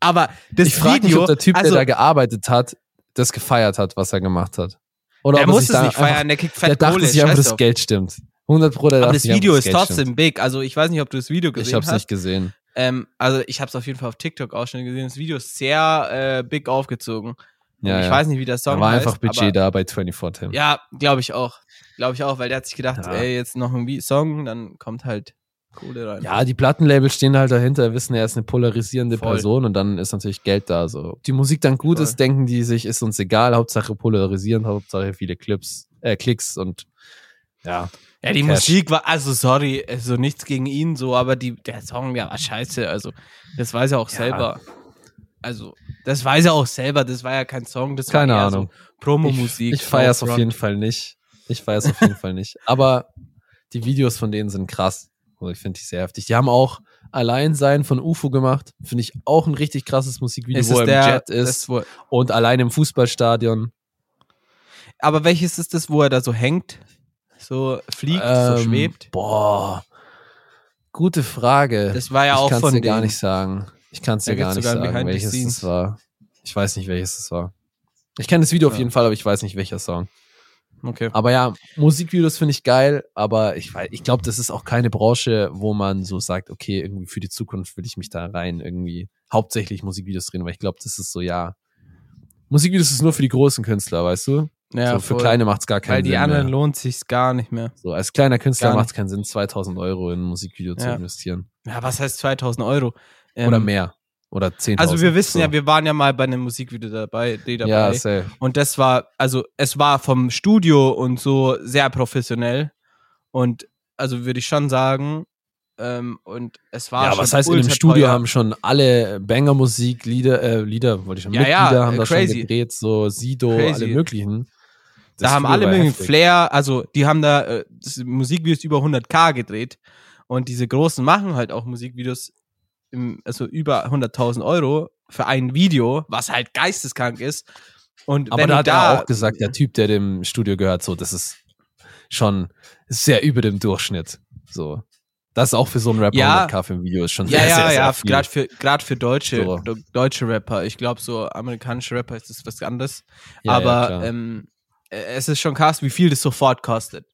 Aber das ich frage mich, Video, ob der Typ, also, der da gearbeitet hat, das gefeiert hat, was er gemacht hat. Oder der er muss es nicht einfach- feiern, der kriegt Der fett dachte Kohle. sich einfach, das. Geld stimmt. 100 Pro, der Aber dachte das einfach, Video ist trotzdem stimmt. big. Also ich weiß nicht, ob du das Video Ich gesehen hab's hast. nicht gesehen. Ähm, also ich habe es auf jeden Fall auf TikTok Ausschnitte gesehen. Das Video ist sehr äh, big aufgezogen. Ja, ich ja. weiß nicht, wie der Da Song war heißt. einfach Budget da bei 24 Tim. Ja, glaube ich auch. Glaube ich auch, weil der hat sich gedacht, Ja. ey, jetzt noch ein Song, dann kommt halt Kohle rein. Ja, die Plattenlabels stehen halt dahinter, wissen, er ist eine polarisierende Voll. Person und dann ist natürlich Geld da. So. Ob die Musik dann gut Voll. ist, denken die sich, ist uns egal. Hauptsache polarisieren, Hauptsache viele Clips, äh, Klicks und ja. Ja, die Cash. Musik war, also sorry, also nichts gegen ihn so, aber die, der Song, der war scheiße. Also, das weiß er auch Ja. selber. Also, das weiß er auch selber, das war ja kein Song, das Keine war Ahnung. so Promo-Musik. Ich, ich feiere es auf jeden Fall nicht. Ich feiere es auf jeden Fall nicht. Aber die Videos von denen sind krass. Also ich finde die sehr heftig. Die haben auch Alleinsein von UFO gemacht. Finde ich auch ein richtig krasses Musikvideo, Ist wo er im der, Jet ist das, und allein im Fußballstadion. aber welches ist das, wo er da so hängt? So fliegt, so Ähm, schwebt? Boah. Gute Frage. Das war ja ich auch von dir gar nicht sagen. Ich kann es dir gar nicht sagen, welches es war. Ich weiß nicht, welches es war. Ich kenne das Video auf Ja. jeden Fall, aber ich weiß nicht, welcher Song. Okay. Aber ja, Musikvideos finde ich geil, aber ich ich glaube, das ist auch keine Branche, wo man so sagt, okay, irgendwie für die Zukunft will ich mich da rein irgendwie hauptsächlich Musikvideos drehen, weil ich glaube, das ist so, ja. Musikvideos ist nur für die großen Künstler, weißt du? Ja, so für voll. kleine macht's gar keinen Weil die Sinn. anderen mehr. lohnt sich's gar nicht mehr. So, als kleiner Künstler nicht. macht's keinen Sinn, 2000 Euro in ein Musikvideo zu Ja. investieren. Ja, was heißt 2000 Euro? Ähm, Oder mehr. Oder 10.000. Also wir wissen so. ja, wir waren ja mal bei einem Musikvideo dabei, die dabei. Ja, safe. Und das war, also es war vom Studio und so sehr professionell. Und also würde ich schon sagen, ähm, und es war Ja, schon was heißt, in dem Studio teuer. haben schon alle Banger-Musik, Lieder, äh, Lieder, wollte ich schon, Ja, Mitglieder ja, haben äh, da schon crazy. gedreht, so Sido, Crazy. alle möglichen. Da haben alle möglichen. Flair, also die haben da äh, Musikvideos über 100k gedreht. Und diese Großen machen halt auch Musikvideos im, also über 100.000 Euro für ein Video, was halt geisteskrank ist. Und Aber wenn da hat da er auch gesagt, der Typ, der dem Studio gehört, so, das ist schon sehr über dem Durchschnitt. So. Das ist auch für so einen Rapper Ja. 100k für ein Video ist schon Ja, sehr, ja, sehr, sehr ja, viel. gerade für, grad für deutsche, So. deutsche Rapper. Ich glaube, so amerikanische Rapper ist das was anderes. Ja, ja, Aber klar. ähm, äh, es ist schon krass, wie viel das sofort kostet.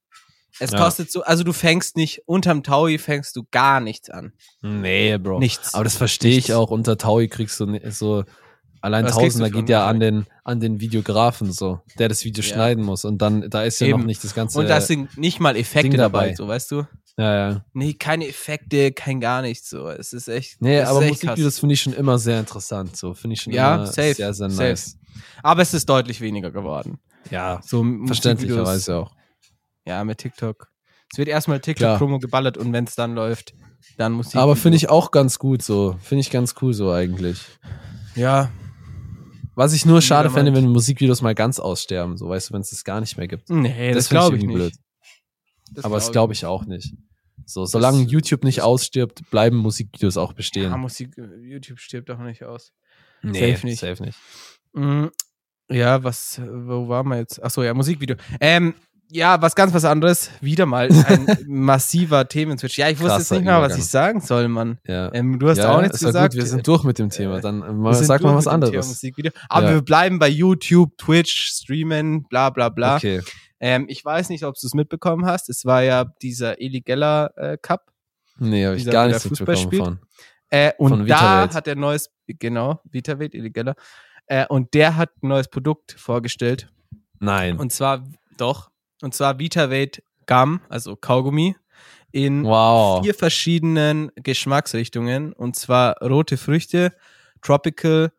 Es Ja. kostet so, also du fängst nicht, unterm Taui fängst du gar nichts an. Nee, Bro. Nichts. Aber das verstehe ich auch. Unter Taui kriegst du so allein Was Tausender geht ja an den, an den Videografen so, der das Video Ja. schneiden muss. Und dann, da ist ja noch Eben. nicht das ganze. Und da sind nicht mal Effekte Ding dabei. dabei. so weißt du? ja, ja. Nee, keine Effekte, kein gar nichts so. Es ist echt. Nee, aber echt. Musikvideos finde ich schon immer sehr interessant. So, finde ich schon Ja, immer safe, sehr, sehr safe. nice. Aber es ist deutlich weniger geworden. Ja, So verständlicherweise auch. Ja, mit TikTok. Es wird erstmal. TikTok-Promo geballert und wenn es dann läuft, dann Musik. Aber finde ich auch ganz gut so. Finde ich ganz cool so eigentlich. Ja, Was ich nur schade fände, wenn Musikvideos mal ganz aussterben, so weißt du, wenn es das gar nicht mehr gibt. nee, das, find glaube ich nicht. Das Aber das glaub glaube ich auch nicht. So, solange Das- YouTube nicht das- ausstirbt, bleiben Musikvideos auch bestehen. Ja, Musik, YouTube stirbt doch nicht aus. nee, safe nicht. Safe nicht. Ja, was, wo waren wir jetzt? Achso, ja, Musikvideo. Ähm, ja, was ganz was anderes. Wieder mal ein massiver Themenswitch. Ja, ich wusste jetzt Krasser nicht mal, was ich sagen soll, Mann. Ja. Ähm, du hast ja, auch nichts gesagt. Gut, wir sind durch mit dem Thema. Äh, Dann äh, sag mal was Thema anderes. Musikvideo. Aber Ja. wir bleiben bei YouTube, Twitch, Streamen, bla bla bla. Okay. Ähm, ich weiß nicht, ob du es mitbekommen hast. Es war ja dieser Eli Geller äh, Cup. Nee, habe ich gar der nichts mitbekommen von. Äh, und da hat er neues, genau, Vitavate, Eli Geller. Äh, und der hat ein neues Produkt vorgestellt. Nein. Und zwar, doch, und zwar Vitavate Gum, also Kaugummi, in wow. vier verschiedenen Geschmacksrichtungen. Und zwar rote Früchte, Tropical,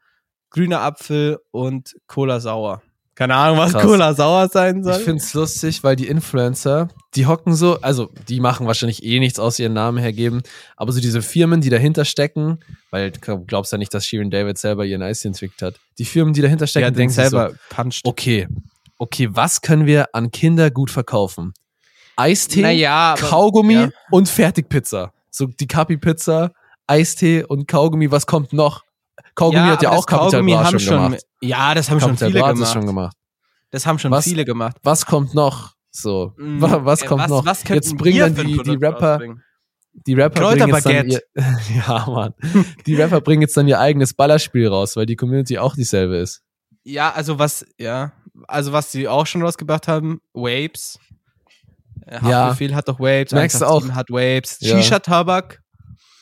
grüner Apfel und Cola Sauer. Keine Ahnung, was Krass. Cola Sauer sein soll. Ich finde es lustig, weil die Influencer, die hocken so, also die machen wahrscheinlich eh nichts aus ihren Namen hergeben, aber so diese Firmen, die dahinter stecken, weil du glaubst ja nicht, dass Shirin David selber ihren Eis entwickelt hat. Die Firmen, die dahinter stecken, den denken selber so, puncht. okay, okay, was können wir an Kinder gut verkaufen? Eistee, Naja, aber- Kaugummi ja. und Fertigpizza. So die Kapi-Pizza, Eistee und Kaugummi, was kommt noch? Kaugummi hat ja auch das Capital Kaugummi Bra haben schon gemacht. Ja, das haben schon Capital viele gemacht. das schon gemacht. Das haben schon Was- viele gemacht. Was kommt noch? So, Mm, wa- was äh, kommt noch? Was Jetzt bringen dann die, die Rapper, rausbringen? die Rapper bringen jetzt dann ihr, ja, Mann. Die Rapper bringen jetzt dann ihr eigenes Ballerspiel raus, weil die Community auch dieselbe ist. Ja, also was, ja, also was sie auch schon rausgebracht haben, Vapes. Äh, Ja. Haftbefehl hat doch Vapes, Merkst 187 hat Vapes. Ja. Shisha-Tabak.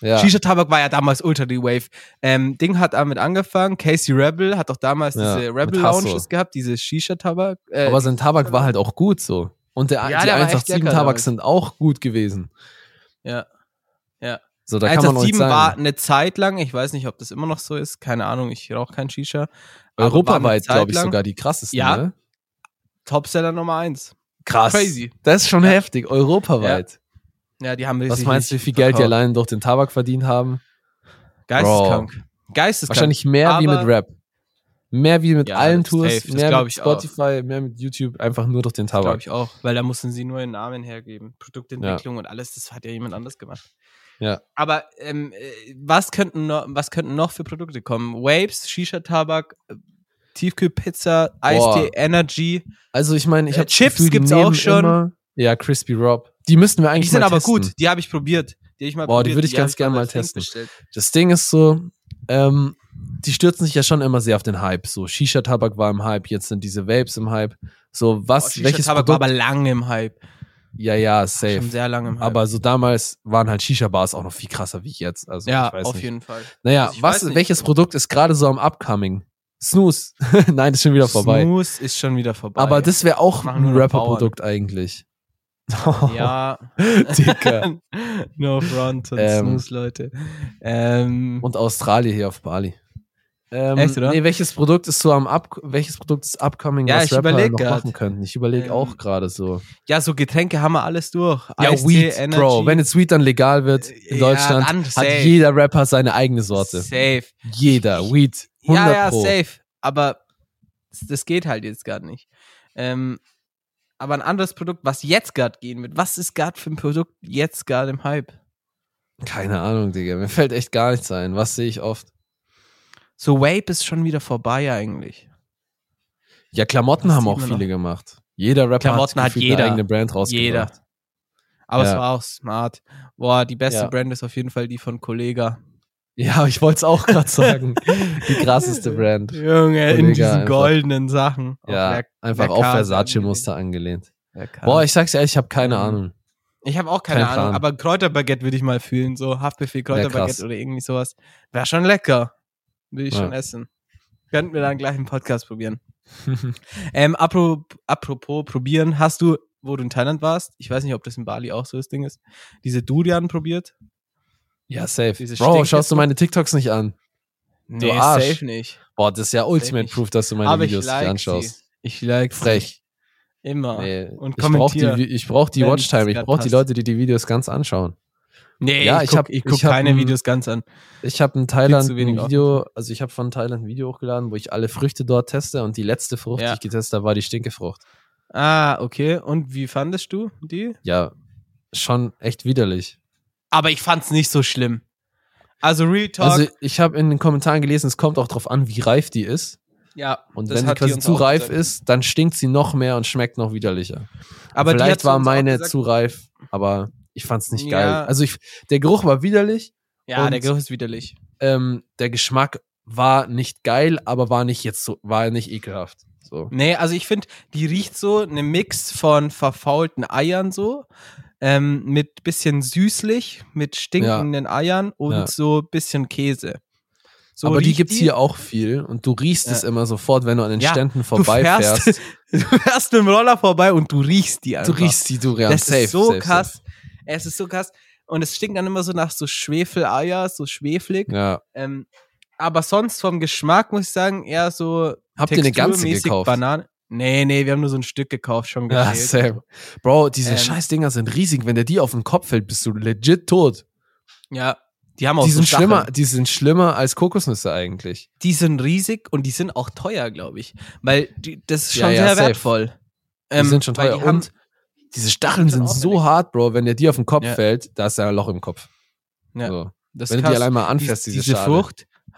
Ja. Shisha-Tabak war ja damals ultra die Wave. Ähm, Ding hat damit angefangen. Casey Rebel hat doch damals Ja, diese mit Rebel Hasso. Lounges gehabt, diese Shisha-Tabak. Äh, Aber sein Tabak war halt auch gut so. Und der, Ja, die der war echt 187 lecker Tabak damals. sind auch gut gewesen. ja. Ja. So, da kann man auch 187 nicht war eine Zeit lang, ich weiß nicht, ob das immer noch so ist, keine Ahnung, ich rauche kein Shisha. Europaweit, glaube ich, sogar die krassesten, Ja. ne? Topseller Nummer eins. Krass. Crazy. Das ist schon Ja. heftig, europaweit. Ja, die haben Was meinst du, wie viel Geld die allein durch den Tabak verdient haben? Geisteskrank. Geisteskrank. Wahrscheinlich mehr wie mit Rap. Mehr wie mit Ja, allen Tours, safe, mehr mit ich auch. Spotify, mehr mit YouTube, einfach nur durch den glaube Tabak. ich auch, weil da mussten sie nur einen Namen hergeben. Produktentwicklung und alles, das hat ja jemand anders gemacht. Ja. Aber ähm, äh, was, könnten noch, was könnten noch für Produkte kommen? Waves, Shisha-Tabak, äh, Tiefkühlpizza, Eistee, Energy. Also ich meine, ich Äh, habe Chips gibt's auch schon. Ja, Crispy Rob. Die müssten wir Die eigentlich sind mal aber testen. gut, die habe ich probiert. Die hab ich mal Boah, die probiert, würde ich ganz hab gern mal testen. bestellt. Das Ding ist so, ähm, die stürzen sich ja schon immer sehr auf den Hype. So Shisha-Tabak war im Hype, jetzt sind diese Vapes im Hype. So was, Boah, welches Shisha-Tabak war Produkt? aber lang im Hype. ja, ja, Schon safe. sehr lang im Hype. Aber so damals waren halt Shisha-Bars auch noch viel krasser wie jetzt. Also ja, ich weiß auf nicht. jeden Fall. Naja, Also was, nicht. welches Produkt ist gerade so am Upcoming? Snooze. Nein, ist schon wieder vorbei. Snooze ist schon wieder vorbei. Aber das wäre auch ein Rapper-Produkt eigentlich. Ja. Dicker. no front und Ähm. Snooze, Leute. Ähm, Und Australien hier auf Bali. Ähm, Echt, oder? Nee, welches Produkt ist so am Up welches Produkt ist upcoming, Ja, was ich Rapper noch grad. machen könnten? Ich überlege Ähm, auch gerade so. ja, so Getränke haben wir alles durch. Ja, Eistee, Weed, Energy. Bro. Wenn jetzt Weed dann legal wird in Ja, Deutschland, hat jeder Rapper seine eigene Sorte. Safe. Jeder. Weed. 100 Ja, ja, Pro. safe. Aber das- das geht halt jetzt gerade nicht. Ähm, aber ein anderes Produkt, was jetzt gerade gehen wird. Was ist gerade für ein Produkt jetzt gerade im Hype? Keine Ahnung, Digga. Mir fällt echt gar nichts ein. Was sehe ich oft? So Vape ist schon wieder vorbei eigentlich. Ja, Klamotten Was haben auch viele gemacht. Jeder Rapper Klamotten hat, hat jeder. eine eigene Brand rausgebracht. Jeder. Aber es Ja. war auch smart. Boah, die beste Ja. Brand ist auf jeden Fall die von Kollega. Ja, ich wollte es auch gerade sagen. Die krasseste Brand. Junge, in Kollega diesen einfach. goldenen Sachen. Ja, Ver- einfach auf Versace-Muster angelehnt. Boah, ich sag's ehrlich, ich habe keine. Ahnung. Ich habe auch keine Kein Ahnung, Plan. aber Kräuterbaguette würde ich mal fühlen. So Haftbefehl. Kräuterbaguette oder irgendwie sowas. Wäre schon lecker. Will ich Ja. schon essen. Könnten wir dann gleich im Podcast probieren. Ähm, apro apropos probieren, hast du, wo du in Thailand warst, ich weiß nicht, ob das in Bali auch so das Ding ist, diese Durian probiert? Ja, safe. Diese Bro, schaust du meine TikToks nicht an? Nee, Arsch. safe nicht. Boah, das ist ja Ultimate. Proof, dass du meine Aber Videos like nicht anschaust. sie. Ich like sie. Frech. Immer. Nee, Und ich brauche die, ich brauch die Watchtime. Ich grad brauche die. Leute, die die Videos ganz anschauen. Nee, Ja, ich, ich guck, hab- ich guck ich hab keine ein- Videos ganz an. Ich habe in Thailand ein Video, also ich habe von Thailand ein Video hochgeladen, wo ich alle Früchte dort teste und die letzte Frucht, Ja. die ich getestet habe, war die Stinkefrucht. Ah, okay. Und wie fandest du die? Ja, schon echt widerlich. Aber ich fand's nicht so schlimm. Also Real Talk. Also ich habe in den Kommentaren gelesen, es kommt auch drauf an, wie reif die ist. ja. Und wenn sie quasi zu reif gesagt. ist, dann stinkt sie noch mehr und schmeckt noch widerlicher. aber hat Vielleicht war meine zu reif, aber ich fand's nicht Ja. geil. Also ich, der Geruch war widerlich, Ja, und- der Geruch ist widerlich. ähm, der Geschmack war nicht geil, aber war nicht jetzt so, war nicht ekelhaft. So. Nee, also ich finde, die riecht so eine Mix von verfaulten Eiern so, ähm, mit bisschen süßlich, mit stinkenden Eiern und Ja. so bisschen Käse. So aber die riecht gibt's hier auch viel und du riechst es Ja. immer sofort, wenn du an den Ja, Ständen Du vorbeifährst. fährst, du fährst mit dem Roller vorbei und du riechst die Du einfach. riechst die Durian. das safe, ist so safe, krass. Safe. Es ist so krass. Und es stinkt dann immer so nach so Schwefeleier, so schweflig. Ja. Ähm, aber sonst vom Geschmack muss ich sagen, eher so Habt ihr eine ganze gekauft? Banane. Nee, nee, wir haben nur so ein Stück gekauft, schon Ja, geschält. same. Bro, diese Ähm, Scheißdinger sind riesig. Wenn der die auf den Kopf fällt, bist du legit tot. Ja, die haben auch Die so sind schlimmer, die sind schlimmer als Kokosnüsse eigentlich. Die sind riesig und die sind auch teuer, glaube ich. Weil die, das ist Ja, schon ja, sehr safe. wertvoll. Die Ähm, sind schon teuer. die Und diese Stacheln sind so hart, Bro. Wenn der dir auf den Kopf Ja. fällt, da ist ja ein Loch im Kopf. Ja, So. das Wenn du die allein mal anfährst, diese, diese Schale.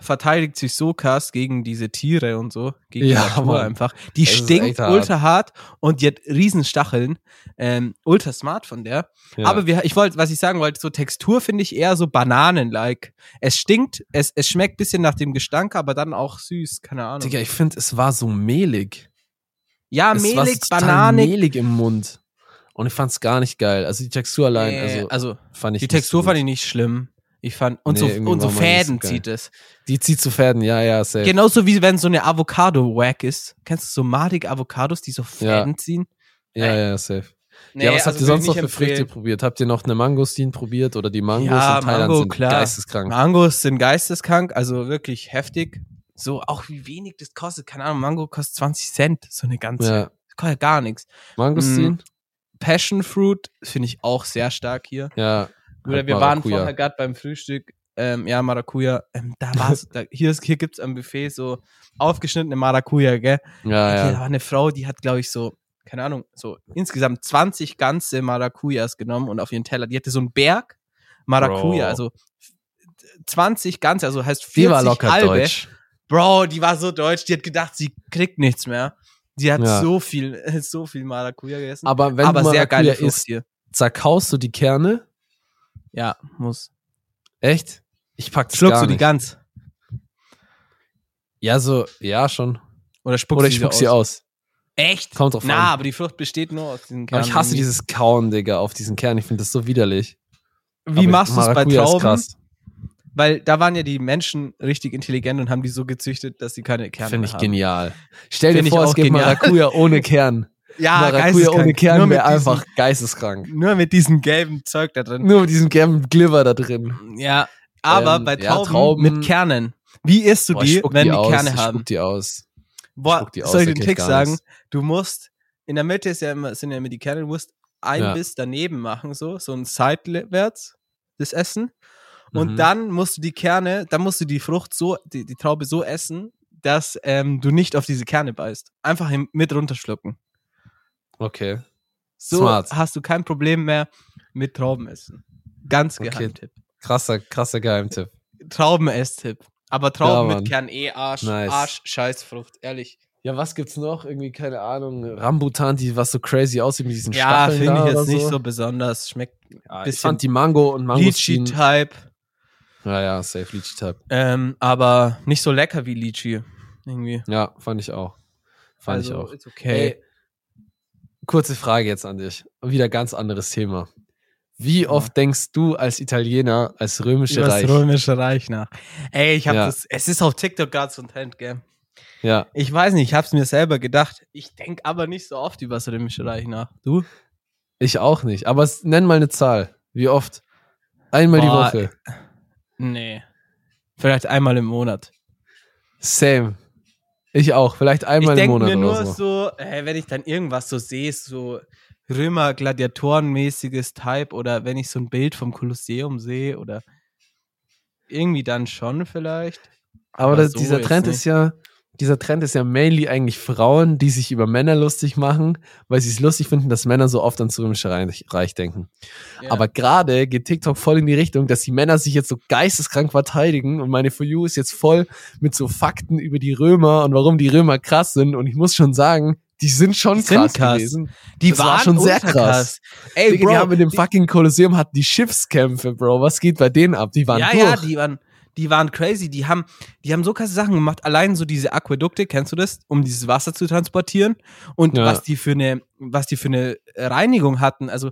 Verteidigt sich so krass gegen diese Tiere und so, gegen Ja, die Natur einfach. Die Das stinkt hart. ultra hart und die hat riesen Stacheln. Ähm, ultra smart von der. Ja. Aber wir, ich wollte, was ich sagen wollte, so Textur finde ich eher so Bananen-like. Es stinkt, es, es schmeckt bisschen nach dem Gestank, aber dann auch süß, keine Ahnung. Digga, ich finde, es war so mehlig. ja, es war mehlig, bananig. mehlig im Mund. Und ich fand's gar nicht geil. Also die Textur allein, Nee, also, also fand ich die Textur so fand ich nicht schlimm. Ich fand, und Nee, so, und so so Fäden geil. zieht es. Die zieht zu Fäden, ja, ja, safe. Genauso wie wenn so eine Avocado wack ist. Kennst du so madige Avocados, die so Fäden ziehen? Ja, ja, safe. Nee, ja, was habt also ihr will sonst noch für Früchte probiert? Habt ihr noch eine Mangostin probiert oder die Mangos Ja, in Thailand Mango, sind klar. geisteskrank? Mangos sind geisteskrank, also wirklich heftig. So, auch wie wenig das kostet. Keine Ahnung, Mango kostet 20 Cent. So eine ganze. Ja. Das kostet gar nichts. Mangostin? Passion Fruit finde ich auch sehr stark hier. Ja. Oder halt wir waren vorher gerade beim Frühstück. Ähm, ja, Maracuja. Ähm, da war's. da, hier ist, hier gibt's am Buffet so aufgeschnittene Maracuja, gell? Ja, Okay, da ja. war eine Frau, die hat, glaube ich, so, keine Ahnung, so insgesamt 20 ganze Maracujas genommen und auf ihren Teller. Die hatte so einen Berg Maracuja, Bro. also 20 ganze, also heißt 40 Die war locker halbe. deutsch. Bro, die war so deutsch, die hat gedacht, sie kriegt nichts mehr. Die hat Ja. so viel, so viel Maracuja gegessen. Aber wenn Aber du Maracuja isst, zerkaust du die Kerne? Ja, muss. Echt? Ich pack das Schluckst gar du die nicht. ganz? Ja, so, ja, schon. Oder spuckst Oder du ich spuck sie aus. Echt? Kommt drauf Na, an. aber die Frucht besteht nur aus diesen Aber Kernen. ich hasse irgendwie. dieses Kauen, Digga, auf diesen Kern. Ich finde das so widerlich. Wie Aber machst du es bei Trauben? krass. Weil da waren ja die Menschen richtig intelligent und haben die so gezüchtet, dass sie keine Kerne Finde mehr ich haben. genial. Stell Find dir ich vor, es gibt. Maracuja ohne Kern. Ja, Maracuja ohne Nur Kern mit wäre einfach geisteskrank. Nur mit diesem gelben Zeug da drin. Nur mit diesem gelben Glibber da drin. Ja, aber Ähm, bei ja, Trauben, Trauben- mit Kernen. Wie isst du Boah, die, wenn die, aus, Kerne ich haben? Spuck die aus. Boah, spuck die aus, soll ich den Trick gar sagen? nichts. Du musst, in der Mitte ja immer, sind ja immer die Kerne, du musst ein Ja. Biss daneben machen, so, so ein seitwärts, das Essen. Und Mhm. dann musst du die Kerne, dann musst du die Frucht so, die, die Traube so essen, dass ähm, du nicht auf diese Kerne beißt. Einfach mit runterschlucken. Okay. So Smart. hast du kein Problem mehr mit Traubenessen. Ganz Okay. Geheimtipp. Krasser, krasser Geheimtipp. Traubenesstipp. Aber Trauben Ja, mit Kern eh Arsch, Nice. Arsch, Scheißfrucht, ehrlich. Ja, was gibt's noch? Irgendwie, keine Ahnung, Rambutan, die was so crazy aussieht mit diesen Ja, Stacheln finde da ich jetzt oder nicht so. so besonders. Schmeckt Ja, ich bisschen fand die Mango und Mangostin. Lychee-Type, Ja, ja, safe Lychee-Type. ähm, aber nicht so lecker wie Lychee. Irgendwie. Ja, fand ich auch. Fand ich auch. Ist okay. Ey, kurze Frage jetzt an dich. Wieder ganz anderes Thema. Wie oft denkst du als Italiener, als römische Über das Reich? Römische Reich nach. Ey, ich habe Ja. das. Es ist auf TikTok gerade so ein Trend, gell? Ja, Ich weiß nicht, ich habe es mir selber gedacht. Ich denk aber nicht so oft über das Römische Reich nach. Du? ich auch nicht. Aber es, nenn mal eine Zahl. Wie oft? Einmal Boah, die Woche. Nee. Vielleicht einmal im Monat. Same. Ich auch. Vielleicht einmal ich im denke Monat mir oder nur so. so, äh, wenn ich dann irgendwas so sehe, so Römer-Gladiatoren-mäßiges Type oder wenn ich so ein Bild vom Kolosseum sehe oder irgendwie dann schon vielleicht. Aber aber das, so dieser Trend nicht. ist ja, dieser Trend ist ja mainly eigentlich Frauen, die sich über Männer lustig machen, weil sie es lustig finden, dass Männer so oft ans Römische Reich, Reich denken. Ja. Aber gerade geht TikTok voll in die Richtung, dass die Männer sich jetzt so geisteskrank verteidigen und meine For You ist jetzt voll mit so Fakten über die Römer und warum die Römer krass sind und ich muss schon sagen, die sind schon Die sind krass, krass. gewesen. die das war schon sehr krass. Ey, Digga, Bro, die haben in dem fucking Kolosseum hatten die Schiffskämpfe, Bro. Was geht bei denen ab? Die waren ja, durch. ja, die waren, die waren crazy. Die haben, die haben so krasse Sachen gemacht. Allein so diese Aquädukte, kennst du das, um dieses Wasser zu transportieren und Ja. was die für eine, was die für eine Reinigung hatten. Also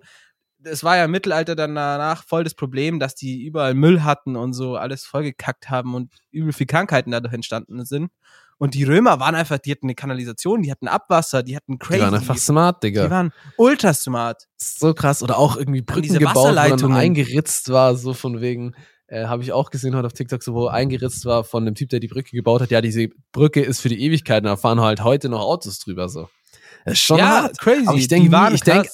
es war ja im Mittelalter dann danach voll das Problem, dass die überall Müll hatten und so alles vollgekackt haben und übel viel Krankheiten dadurch entstanden sind. Und die Römer waren einfach, die hatten eine Kanalisation, die hatten Abwasser, die hatten crazy. die waren einfach smart, Digga. die waren ultra smart. so krass. Oder auch irgendwie Brücken diese gebaut, wo dann eingeritzt war, so von wegen, äh, habe ich auch gesehen heute auf TikTok, so wo eingeritzt war von dem Typ, der die Brücke gebaut hat. Ja, diese Brücke ist für die Ewigkeit und da fahren halt heute noch Autos drüber, so. Das ist schon ja, hart. crazy. Aber ich denk die nie- waren ich denk-.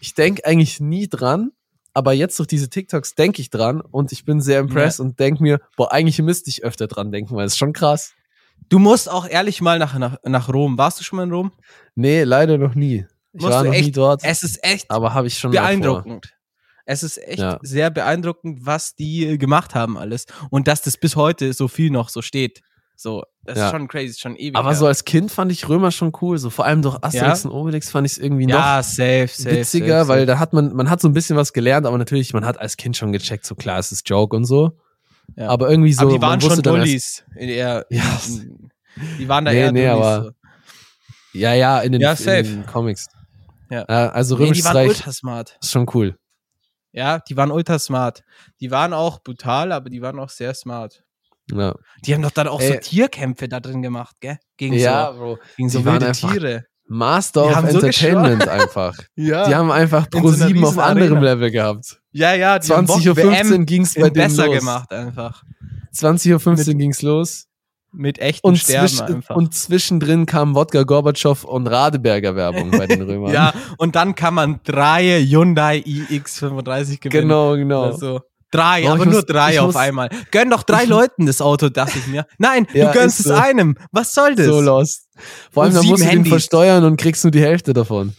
Ich denk eigentlich nie dran, aber jetzt durch diese TikToks denke ich dran und ich bin sehr impressed und denk mir, boah, eigentlich müsste ich öfter dran denken, weil es ist schon krass. Du musst auch ehrlich mal nach, nach, nach Rom. Warst du schon mal in Rom? Nee, leider noch nie. Ich Musst war noch nie echt- dort, Es ist echt aber habe ich schon beeindruckend. Es ist echt Ja. sehr beeindruckend, was die gemacht haben alles. Und dass das bis heute so viel noch so steht. So, das Ja. ist schon crazy, ist schon ewig. Aber so als Kind fand ich Römer schon cool. So vor allem durch Asterix Ja? und Obelix fand ich es irgendwie noch safe, safe. witziger, safe, weil safe. da hat man, man hat so ein bisschen was gelernt, aber natürlich, man hat als Kind schon gecheckt, so klar, es ist Joke und so. Aber irgendwie so, aber die waren schon Bullies. In eher, Ja. die waren da Nee, eher nee, Dullis, aber- so. Ja, ja, in den, Ja, in den Comics. Ja. Also Nee, die waren ultra smart. ist schon cool. Ja, die waren ultra smart. Die waren auch brutal, aber die waren auch sehr smart. Ja, Die haben doch dann auch so Ey. Tierkämpfe da drin gemacht, gell? Gegen ja so, Bro. gegen so die wilde Tiere. Master of haben so Entertainment einfach. Ja. Die haben einfach In Pro so einer 7 auf anderem Arena. Level gehabt. ja, ja, die haben 20.15 Uhr WM ging's bei denen besser los. gemacht einfach. 20.15 Uhr ging's los. Mit echten Und, Sterben zwisch einfach. und zwischendrin kam Wodka Gorbatschow und Radeberger Werbung bei den Römern. ja, und dann kann man drei Hyundai iX35 gewinnen. genau, genau. Oder so. Drei, Oh, aber muss- nur drei auf muss- einmal. Gönn doch drei Leuten das Auto, dachte ich mir. Nein, Ja, du gönnst es so. einem. Was soll das? So lost. Vor allem, Und dann musst du den Handys. versteuern und kriegst nur die Hälfte davon.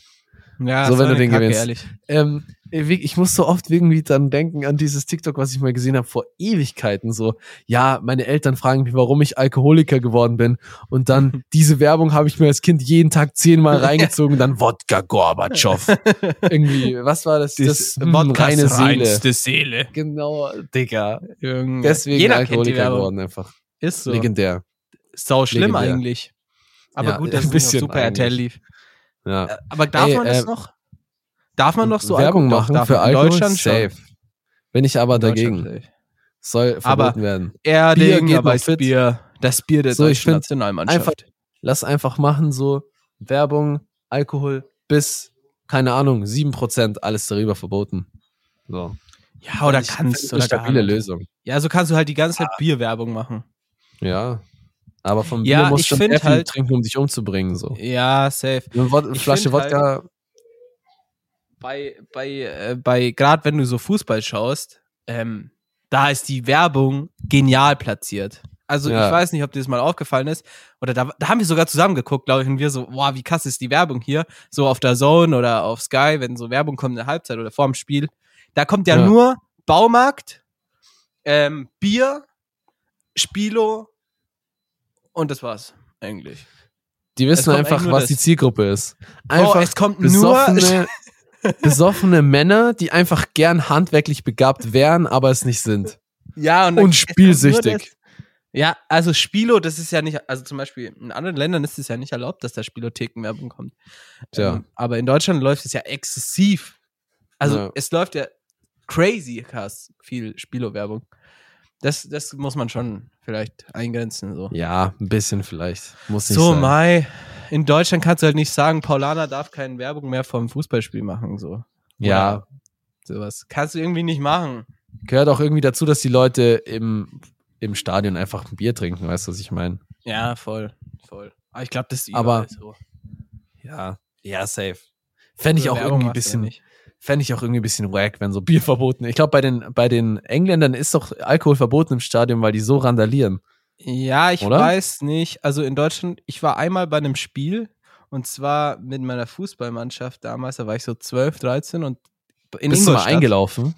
Ja, So, wenn du den Kacke, gewinnst. Ehrlich. Ähm, ich muss so oft irgendwie dann denken an dieses TikTok, was ich mal gesehen habe vor Ewigkeiten. So, ja, meine Eltern fragen mich, warum ich Alkoholiker geworden bin. Und dann diese Werbung habe ich mir als Kind jeden Tag zehnmal reingezogen. Dann Wodka Gorbatschow. irgendwie, was war das? Das, hm, Wodkas reine Seele. Seele. Genau, Digga. Junge. Deswegen Jeder Alkoholiker geworden einfach. Ist so. Legendär. Sau schlimm Legendär. eigentlich. Aber Ja, gut, ein dass es auf bisschen Super RTL eigentlich. lief. Ja. Äh, Aber darf Ey, man das äh, noch? Darf man noch so Werbung Alkohol- machen Doch, für. Alkohol? Deutschland schon. Safe. Bin ich aber dagegen. Soll Aber- verboten werden. Erding, geht aber ist fit. Bier. Das Bier der So, ich deutschen Nationalmannschaft. Lass einfach machen so Werbung, Alkohol bis, keine Ahnung, 7%, alles darüber verboten. So. ja, oder Ich kannst gar stabile. Lösung. Ja, so kannst du halt die ganze Ah. Zeit Bierwerbung machen. Ja. Aber vom Ja, Bier musst ich du schon find halt- trinken, um dich umzubringen. So. Ja, safe. Eine Flasche halt- Wodka, bei, bei, äh, bei gerade wenn du so Fußball schaust, ähm, da ist die Werbung genial platziert. Also Ja. ich weiß nicht, ob dir das mal aufgefallen ist. Oder da, da haben wir sogar zusammen geguckt, glaube ich, und wir so, wow, wie krass ist die Werbung hier? So auf der Zone oder auf Sky, wenn so Werbung kommt in der Halbzeit oder vorm Spiel. Da kommt ja, Ja. nur Baumarkt, ähm, Bier, Spilo und das war's eigentlich. Die wissen einfach, was das. die Zielgruppe ist. Oh, Einfach es kommt nur besoffene, Männer, die einfach gern handwerklich begabt wären, aber es nicht sind. ja, und, Und spielsüchtig. Ja, also Spilo, das ist ja nicht, also zum Beispiel in anderen Ländern ist es ja nicht erlaubt, dass da Spielothekenwerbung kommt. Tja. Ähm, aber in Deutschland läuft es ja exzessiv. Also Ja. es läuft ja crazy krass viel Spilo-Werbung. Das, das muss man schon vielleicht eingrenzen. So, Ja, ein bisschen vielleicht. Muss nicht so sein. Mai. In Deutschland kannst du halt nicht sagen, Paulana darf keine Werbung mehr vom Fußballspiel machen. So. Ja, Oder sowas. Kannst du irgendwie nicht machen. gehört auch irgendwie dazu, dass die Leute im, im Stadion einfach ein Bier trinken, weißt du, was ich meine? Ja, voll. Voll. Aber ich glaube, das ist Aber- so. Ja, ja, safe. Fände ich Also auch Werbung irgendwie ein ja bisschen, nicht. fände ich auch irgendwie ein bisschen wack, wenn so Bier verboten Ich glaube, bei den, bei den Engländern ist doch Alkohol verboten im Stadion, weil die so randalieren. Ja, ich Oder? weiß nicht. Also in Deutschland, ich war einmal bei einem Spiel und zwar mit meiner Fußballmannschaft damals, da war ich so 12, 13 und in Bist du mal Ingolstadt. eingelaufen?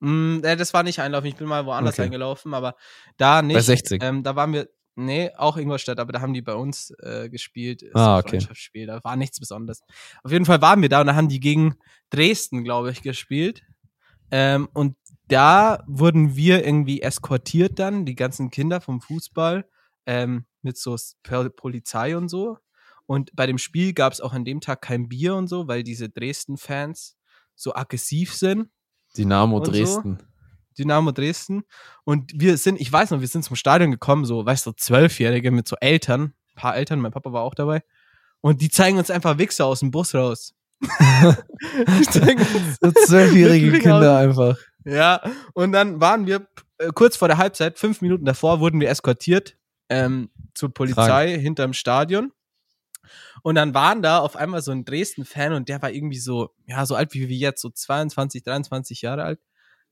Mm, äh, das war nicht einlaufen, ich bin mal woanders Okay. eingelaufen, aber da nicht. Bei 60. Ähm, da waren wir, nee, auch Ingolstadt, aber da haben die bei uns äh, gespielt. Es Ah, okay. Freundschaftsspiel, da war nichts Besonderes. Auf jeden Fall waren wir da und da haben die gegen Dresden, glaube ich, gespielt. Ähm, und da wurden wir irgendwie eskortiert dann, die ganzen Kinder vom Fußball, ähm, mit so Polizei und so. Und bei dem Spiel gab es auch an dem Tag kein Bier und so, weil diese Dresden-Fans so aggressiv sind. Dynamo Und so? Dresden. Dynamo Dresden. Und wir sind, ich weiß noch, wir sind zum Stadion gekommen, so, weißt du, Zwölfjährige mit so Eltern, ein paar Eltern, mein Papa war auch dabei. Und die zeigen uns einfach Wichser aus dem Bus raus. So zwölfjährige Kinder einfach. Ja, und dann waren wir äh, kurz vor der Halbzeit, fünf Minuten davor, wurden wir eskortiert ähm, zur Polizei hinterm Stadion. Und dann waren da auf einmal so ein Dresden-Fan und der war irgendwie so, ja, so alt wie wir jetzt, so 22, 23 Jahre alt.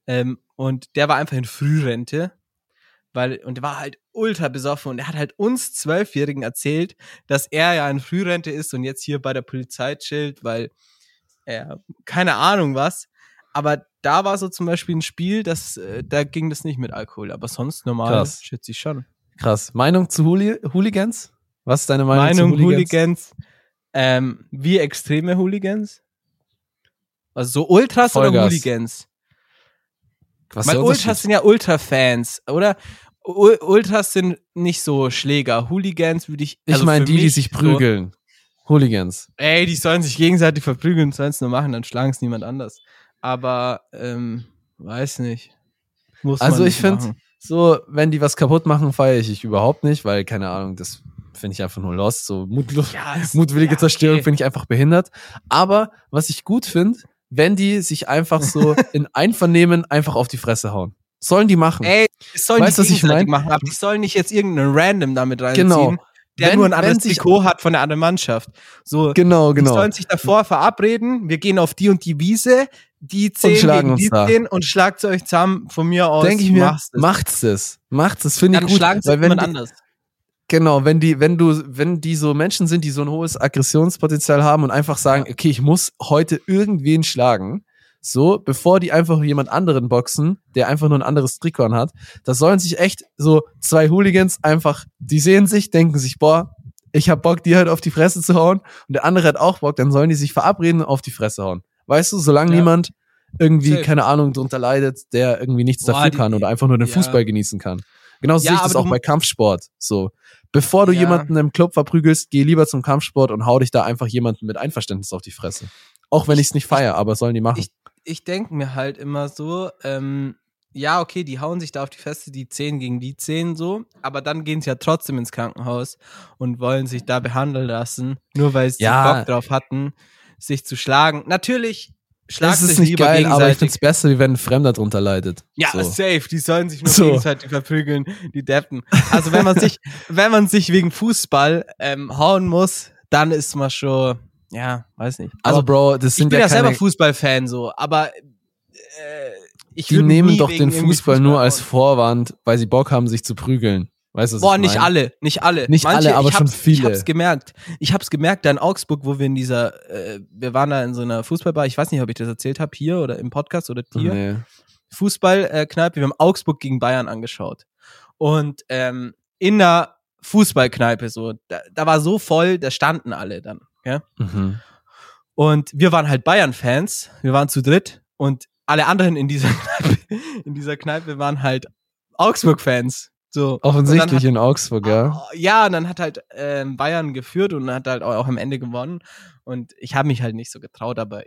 Ähm, und der war einfach in Frührente. Weil, und der war halt ultra besoffen und er hat halt uns Zwölfjährigen erzählt, dass er ja in Frührente ist und jetzt hier bei der Polizei chillt, weil er, keine Ahnung was. Aber da war so zum Beispiel ein Spiel, das, äh, da ging das nicht mit Alkohol, aber sonst normal Krass. schätze ich schon. Krass. Meinung zu Hooli Hooligans? Was ist deine Meinung, Meinung zu Hooligans. Ähm, wie extreme Hooligans? Also so Ultras oder Vollgas. Hooligans? Was Weil Ultras sind ja Ultra-Fans, oder? U Ultras sind nicht so Schläger. Hooligans würde ich. Ich also meine für die, die sich so- prügeln. Hooligans. Ey, die sollen sich gegenseitig verprügeln, sollen es nur machen, dann schlagen es niemand anders. Aber, ähm, weiß nicht. Muss Also ich nicht find- machen. So, wenn die was kaputt machen, feiere ich, ich überhaupt nicht, weil, keine Ahnung, das finde ich einfach nur lost. So mutlos, Ja, mutwillige ja, Zerstörung okay. finde ich einfach behindert. Aber was ich gut finde, wenn die sich einfach so in Einvernehmen einfach auf die Fresse hauen. Sollen die machen. Ey, sollen Weißt die was ich mein? machen, aber die sollen nicht jetzt irgendeinen Random damit reinziehen, genau. der Wenn- nur ein anderes Trikot hat von der anderen Mannschaft. So, Genau, die genau. sollen sich davor verabreden, wir gehen auf die und die Wiese, die zehn schlagen gegen die da. zehn und schlagt euch zusammen von mir aus. Denke ich mir, macht's das. Macht's das, finde ich Dann gut. schlagen sie Weil wenn jemand die, anders. Genau, wenn die, wenn du, wenn die so Menschen sind, die so ein hohes Aggressionspotenzial haben und einfach sagen, okay, ich muss heute irgendwen schlagen, so, bevor die einfach jemand anderen boxen, der einfach nur ein anderes Trikot hat, da sollen sich echt so zwei Hooligans einfach, die sehen sich, denken sich, boah, ich hab Bock, die halt auf die Fresse zu hauen und der andere hat auch Bock, dann sollen die sich verabreden und auf die Fresse hauen. Weißt du, solange Ja. niemand irgendwie, Safe. keine Ahnung, drunter leidet, der irgendwie nichts Boah, dafür die- kann oder einfach nur den ja. Fußball genießen kann. Genauso Ja, sehe ich das auch bei Kampfsport. So, bevor du Ja. jemanden im Club verprügelst, geh lieber zum Kampfsport und hau dich da einfach jemanden mit Einverständnis auf die Fresse. Auch wenn ich es nicht feier, aber sollen die machen. ich- Ich denke mir halt immer so, ähm, ja, okay, die hauen sich da auf die Feste, die 10 gegen die 10 so, aber dann gehen sie ja trotzdem ins Krankenhaus und wollen sich da behandeln lassen, nur weil sie Ja. Bock drauf hatten, sich zu schlagen. Natürlich schlagt das ist sich nicht geil, aber ich gegenseitig. find's besser, wie wenn ein Fremder drunter leidet. Ja, so. safe. Die sollen sich nur So. gegenseitig verprügeln, die Deppen. Also wenn man sich, wenn man sich wegen Fußball ähm, hauen muss, dann ist man schon, ja, weiß nicht. Also, Aber Bro, das ich sind bin ja ja selber Fußballfan so, aber äh, ich die nehmen doch den irgendwie Fußball nur als. Vorwand, weil sie Bock haben, sich zu prügeln. Weißt du, Boah, ich nicht mein? alle, nicht alle. Nicht alle, aber schon hab's, Ich viele. hab's gemerkt. Ich hab's gemerkt, da in Augsburg, wo wir in dieser, äh, wir waren da in so einer Fußballbar, ich weiß nicht, ob ich das erzählt habe, hier oder im Podcast oder hier. Nee. Fußballkneipe, wir haben Augsburg gegen Bayern angeschaut. Und ähm, in der Fußballkneipe so. Da, da war so voll, da standen alle dann. Ja? Mhm. Und wir waren halt Bayern-Fans. Wir waren zu dritt und alle anderen in dieser Kneipe, in dieser Kneipe waren halt Augsburg-Fans. So. Offensichtlich Und in Augsburg, ja. dann hat, ja, und dann hat halt ähm, Bayern geführt und hat halt auch, am Ende gewonnen. Und ich habe mich halt nicht so getraut, aber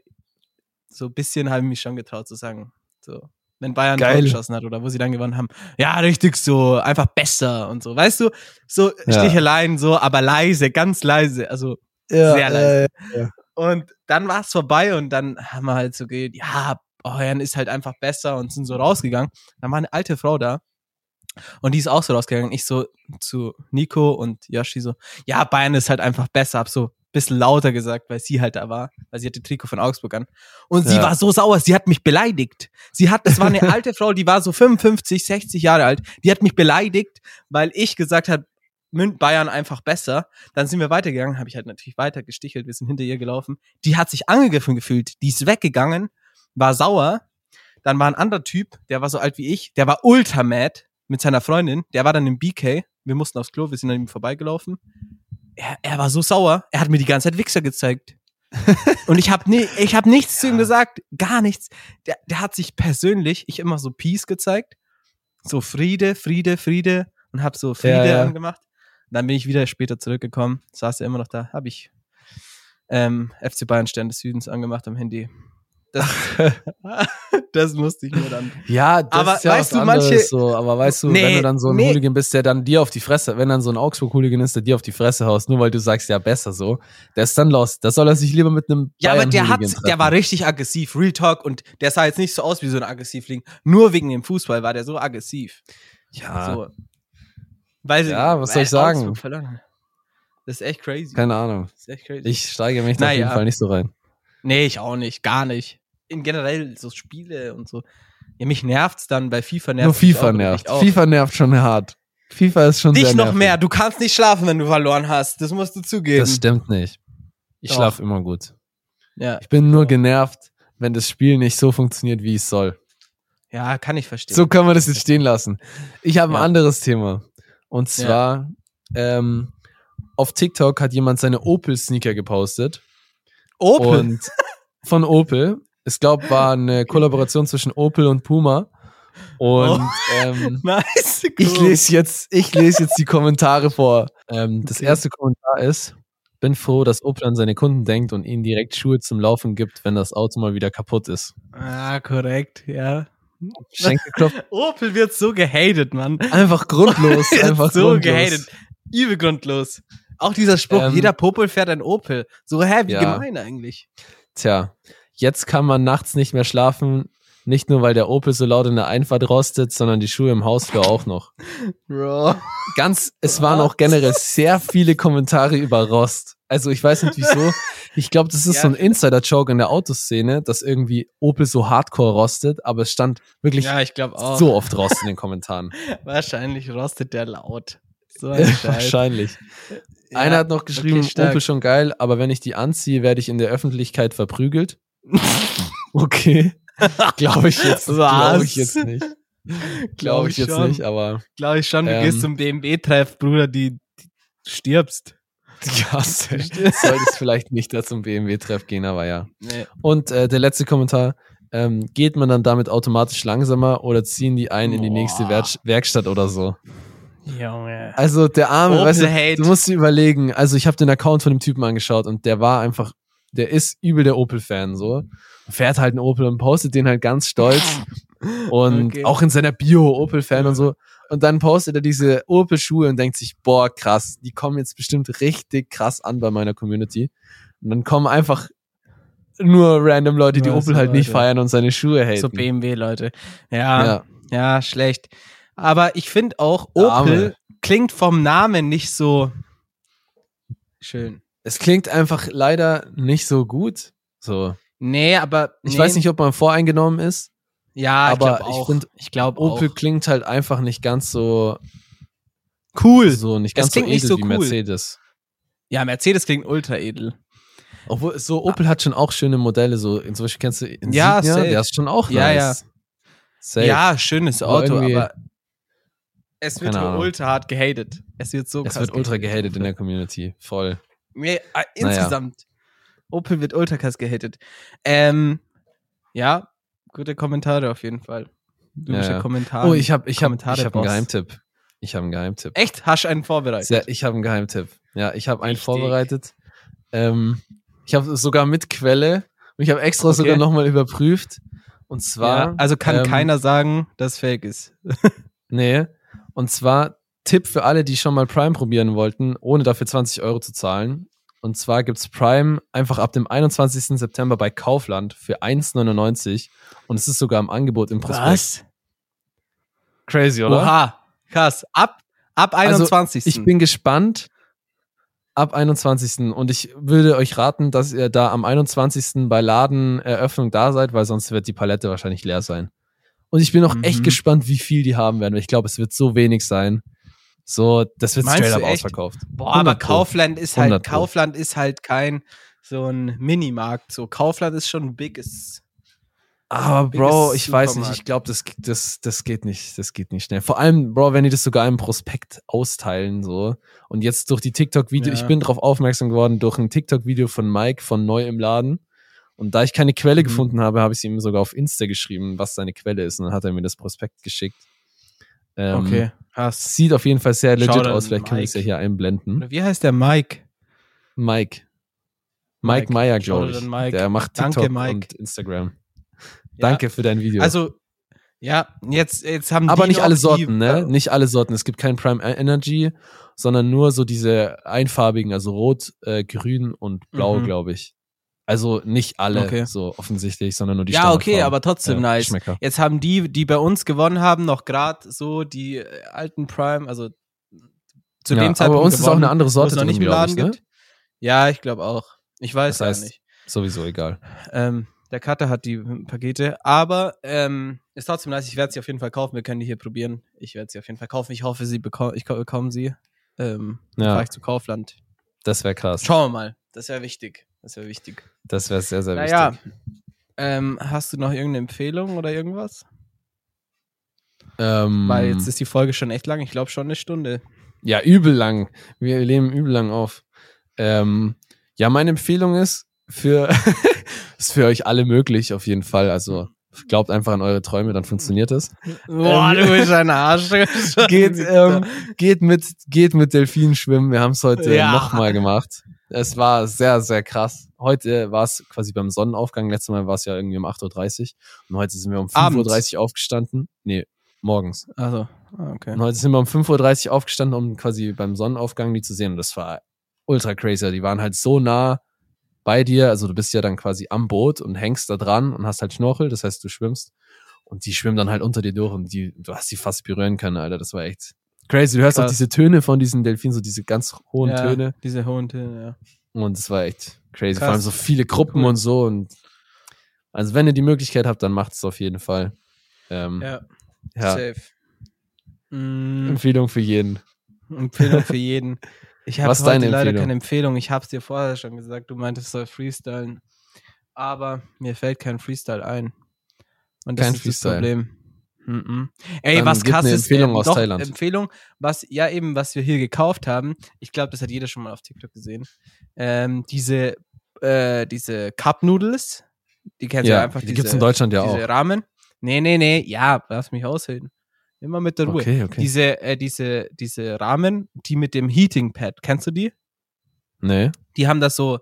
so ein bisschen habe ich mich schon getraut zu sagen. So. Wenn Bayern Tor Geil. geschossen hat oder wo sie dann gewonnen haben. Ja, richtig so, einfach besser und so. Weißt du, so Ja. Sticheleien, so, aber leise, ganz leise. Also ja sehr leise. äh, und dann war es vorbei und dann haben wir halt so geht, ja, Bayern ist halt einfach besser und sind so rausgegangen. Dann war eine alte Frau da und die ist auch so rausgegangen. Ich so zu Nico und Yoshi so, ja, Bayern ist halt einfach besser. Hab so ein bisschen lauter gesagt, weil sie halt da war, weil sie hatte Trikot von Augsburg an. Und sie Ja. war so sauer, sie hat mich beleidigt. Sie hat, das war eine alte Frau, die war so 55, 60 Jahre alt. Die hat mich beleidigt, weil ich gesagt habe, Mün- Bayern einfach besser. Dann sind wir weitergegangen, habe ich halt natürlich weiter gestichelt, wir sind hinter ihr gelaufen. Die hat sich angegriffen gefühlt, die ist weggegangen, war sauer. Dann war ein anderer Typ, der war so alt wie ich, der war ultra mad mit seiner Freundin, der war dann im BK, wir mussten aufs Klo, wir sind an ihm vorbeigelaufen. Er, er war so sauer, er hat mir die ganze Zeit Wichser gezeigt. Und ich habe nie, ich hab nichts zu ihm gesagt, gar nichts. Der, der hat sich persönlich, ich immer so Peace gezeigt, so Friede, Friede, Friede und hab so Friede Ja, ja. angemacht. Dann bin ich wieder später zurückgekommen, saß er immer noch da, habe ich ähm, FC Bayern Stern des Südens angemacht am Handy. Das, das musste ich mir dann. Ja, das Aber ist ja weißt was du, manche- so, aber weißt du, wenn Nee, du dann so ein nee. Hooligan bist, der dann dir auf die Fresse, wenn dann so ein Augsburg-Hooligan ist, der dir auf die Fresse haust, nur weil du sagst, ja, besser so, der ist dann lost. Da soll er sich lieber mit einem Ja, aber der hat, der war richtig aggressiv, Real Talk, und der sah jetzt nicht so aus wie so ein Aggressivling. Nur wegen dem Fußball war der so aggressiv. Ja, So. Weil Ja, was soll ich sagen? Das ist echt crazy. keine Ahnung. Das ist echt crazy. Ich steige mich da auf jeden Fall nicht so rein. nee, ich auch nicht, gar nicht. In generell so Spiele und so. Ja, mich nervt's dann, bei FIFA nervt Nur FIFA auch, nervt. FIFA nervt schon hart. FIFA ist schon Dich sehr noch nervig. mehr. Du kannst nicht schlafen, wenn du verloren hast. Das musst du zugeben. Das stimmt nicht. Ich schlafe immer gut. ja. Ich bin nur genervt, wenn das Spiel nicht so funktioniert, wie es soll. ja, kann ich verstehen. So kann man das jetzt stehen lassen. Ich habe ein Ja. anderes Thema. Und zwar, ähm, auf TikTok hat jemand seine Opel-Sneaker gepostet. Opel. Und von Opel. Ich glaube, war eine Kollaboration zwischen Opel und Puma. Und ähm, nice. ich lese jetzt, ich lese jetzt die Kommentare vor. Ähm, Das Okay. erste Kommentar ist: Bin froh, dass Opel an seine Kunden denkt und ihnen direkt Schuhe zum Laufen gibt, wenn das Auto mal wieder kaputt ist. Ah, korrekt, ja. Opel wird so gehatet, Mann. Einfach grundlos. Einfach so grundlos. gehatet. Übel grundlos. Auch dieser Spruch, Ähm, jeder Popel fährt ein Opel. So, hä, wie Ja. gemein eigentlich. Tja, jetzt kann man nachts nicht mehr schlafen. Nicht nur, weil der Opel so laut in der Einfahrt rostet, sondern die Schuhe im Hausflur auch noch. Bro. Ganz, es waren auch generell sehr viele Kommentare über Rost. Also ich weiß nicht wieso. Ich glaube, das ist Ja. so ein Insider-Joke in der Autoszene, dass irgendwie Opel so hardcore rostet, aber es stand wirklich Ja, so oft Rost in den Kommentaren. Wahrscheinlich rostet der laut. So ein. Wahrscheinlich. Ja, Einer hat noch geschrieben. Opel schon geil, aber wenn ich die anziehe, werde ich in der Öffentlichkeit verprügelt. okay. Glaube ich jetzt, glaube ich jetzt nicht. Glaube ich jetzt schon. nicht, aber Glaube ich schon, du Ähm, gehst zum BMW-Treff, Bruder, die, die du stirbst. ja, solltest vielleicht nicht da zum BMW-Treff gehen, aber ja. Nee. Und äh, der letzte Kommentar. Ähm, geht man dann damit automatisch langsamer oder ziehen die ein in die nächste Boah. Werk Werkstatt oder so? Junge. Also der arme, weißt du, Hate. du musst dir überlegen, also ich habe den Account von dem Typen angeschaut und der war einfach, der ist übel der Opel-Fan so. Fährt halt einen Opel und postet den halt ganz stolz und Okay. auch in seiner Bio Opel-Fan und so. Und dann postet er diese Opel-Schuhe und denkt sich, boah, krass, die kommen jetzt bestimmt richtig krass an bei meiner Community. Und dann kommen einfach nur random Leute, die Ja, Opel so halt nicht Leute. feiern und seine Schuhe haten. So BMW-Leute. Ja, ja, ja. schlecht. Aber ich finde auch, Der Arme. Opel klingt vom Namen nicht so schön. Es klingt einfach leider nicht so gut. So. Nee, aber. Ich nee. weiß nicht, ob man voreingenommen ist. Ja, aber ich glaube ich glaube Opel auch. klingt halt einfach nicht ganz so Cool. so nicht Es ganz so edel nicht so wie cool. Mercedes. Ja, Mercedes klingt ultra edel. Obwohl so Opel hat schon auch schöne Modelle so zum Beispiel kennst du Insignia, Ja, safe. der ist schon auch Ja, nice. Safe. Ja, schönes Aber Auto, irgendwie- aber Es wird ultra hart gehatet. Es wird so Es krass wird ultra gehatet in der Community. Voll. Nee, äh, insgesamt. Opel wird ultra krass gehatet. Ähm, ja, gute Kommentare auf jeden Fall. Du Ja, ja. ja Kommentare. Oh, ich habe ich hab, ich hab einen. Geheimtipp. Ich habe einen Geheimtipp. Echt? Hast du einen vorbereitet? Sehr, ich habe einen Geheimtipp. Ja, ich habe einen vorbereitet. Ähm, ich habe sogar mit Quelle. Und ich habe extra Okay. sogar nochmal überprüft. Und zwar. ja, also kann ähm, keiner sagen, dass es fake ist. Nee. Und zwar Tipp für alle, die schon mal Prime probieren wollten, ohne dafür 20 Euro zu zahlen. Und zwar gibt's Prime einfach ab dem 21. September bei Kaufland für 1,99. Und es ist sogar im Angebot im Prospekt. Crazy, oder? Oha, krass. Ab, ab Also, 21. Ich bin gespannt. Ab 21. Und ich würde euch raten, dass ihr da am 21. bei Ladeneröffnung da seid, weil sonst wird die Palette wahrscheinlich leer sein. Und ich bin auch Mhm. echt gespannt, wie viel die haben werden. weil Ich glaube, es wird so wenig sein. So, das wird Meinst straight up echt? ausverkauft. Boah, aber 100 Pro. Kaufland ist halt, 100 Pro. Kaufland ist halt kein so ein Minimarkt. So, Kaufland ist schon ein biges. Aber Bro, ich weiß nicht, ich glaube, das, das, das geht nicht, das geht nicht schnell. Vor allem, Bro, wenn die das sogar im Prospekt austeilen, so. Und jetzt durch die TikTok-Video, Ja. ich bin darauf aufmerksam geworden, durch ein TikTok-Video von Mike von Neu im Laden. Und da ich keine Quelle Mhm. gefunden habe, habe ich ihm sogar auf Insta geschrieben, was seine Quelle ist. Und dann hat er mir das Prospekt geschickt. Ähm, Okay, krass. Sieht auf jeden Fall sehr legit aus. Vielleicht können wir es ja Mike. hier einblenden. Wie heißt der Mike? Mike. Mike Mike. Meyer, glaube ich. Mike. Der macht Danke, TikTok Mike. und Instagram. Ja, Danke für dein Video. Also, ja, jetzt, jetzt haben Aber nicht alle Sorten, ne? Nicht alle Sorten. Es gibt kein Prime Energy, sondern nur so diese einfarbigen, also rot, äh, grün und blau, Mhm. glaube ich. Also nicht alle Okay. so offensichtlich, sondern nur die Ja, okay, aber trotzdem Ja, nice. Jetzt haben die, die bei uns gewonnen haben, noch gerade so die äh, alten Prime, also zu ja, dem aber Zeitpunkt bei uns ist auch gewonnen, eine andere Sorte noch drin, nicht Laden ich, ne? gibt. Ja, ich glaube auch. Ich weiß Das heißt- ja nicht. Sowieso egal. Ähm, der Cutter hat die Pakete, aber ähm, ist trotzdem nice. Ich werde sie auf jeden Fall kaufen. Wir können die hier probieren. Ich werde sie auf jeden Fall kaufen. Ich hoffe, sie beko ich ko- bekomme sie. Ähm. Ja, Fahre ich zu Kaufland. das wäre krass. Schauen wir mal. Das wäre wichtig. Das wäre wichtig. Das wäre sehr, sehr Naja, wichtig. ähm, hast du noch irgendeine Empfehlung oder irgendwas? Ähm, Weil jetzt ist die Folge schon echt lang. Ich glaube schon eine Stunde. Ja, übel lang. Wir leben übel lang auf. Ähm, ja, meine Empfehlung ist für, ist für euch alle möglich, auf jeden Fall. Also glaubt einfach an eure Träume, dann funktioniert es. Boah, du bist ein Arsch. geht, ähm, geht mit, geht mit Delfinen schwimmen. Wir haben es heute Ja. nochmal gemacht. Es war sehr, sehr krass. Heute war es quasi beim Sonnenaufgang. Letztes Mal war es ja irgendwie um 8.30 Uhr. Und heute sind wir um Abends. 5.30 Uhr aufgestanden. Nee, morgens. Also, okay. Und heute sind wir um 5.30 Uhr aufgestanden, um quasi beim Sonnenaufgang die zu sehen. Und das war ultra crazy. Die waren halt so nah bei dir. Also du bist ja dann quasi am Boot und hängst da dran und hast halt Schnorchel. Das heißt, du schwimmst. Und die schwimmen dann halt unter dir durch und die, du hast die fast berühren können, Alter. Das war echt crazy. Du hörst auch Krass. diese Töne von diesen Delfinen, so diese ganz hohen ja, Töne. Diese hohen Töne, ja. Und es war echt crazy. Krass. Vor allem so viele Gruppen Cool. und so. Und also wenn ihr die Möglichkeit habt, dann macht es auf jeden Fall. Ähm, Ja, ja. safe. Mm, Empfehlung für jeden. Empfehlung für jeden. Ich habe heute deine leider Empfehlung? keine Empfehlung. Ich habe es dir vorher schon gesagt. Du meintest, es soll freestylen. Aber mir fällt kein Freestyle ein. Und das Kein ist Freestyle. das Problem. Mhm. Ey, Dann was krass eine ist, Empfehlung ähm, aus doch, Thailand. Empfehlung, was, ja eben, was wir hier gekauft haben. Ich glaube, das hat jeder schon mal auf TikTok gesehen. Ähm, diese, äh, diese Cup Noodles, die kennst du ja Ja, einfach. die diese, gibt's in Deutschland ja diese auch. Rahmen. Nee, nee, nee, ja, lass mich ausreden. Immer mit der Ruhe. Okay, okay. Diese, äh, diese, diese Rahmen, die mit dem Heating Pad, kennst du die? Nee. Die haben das so,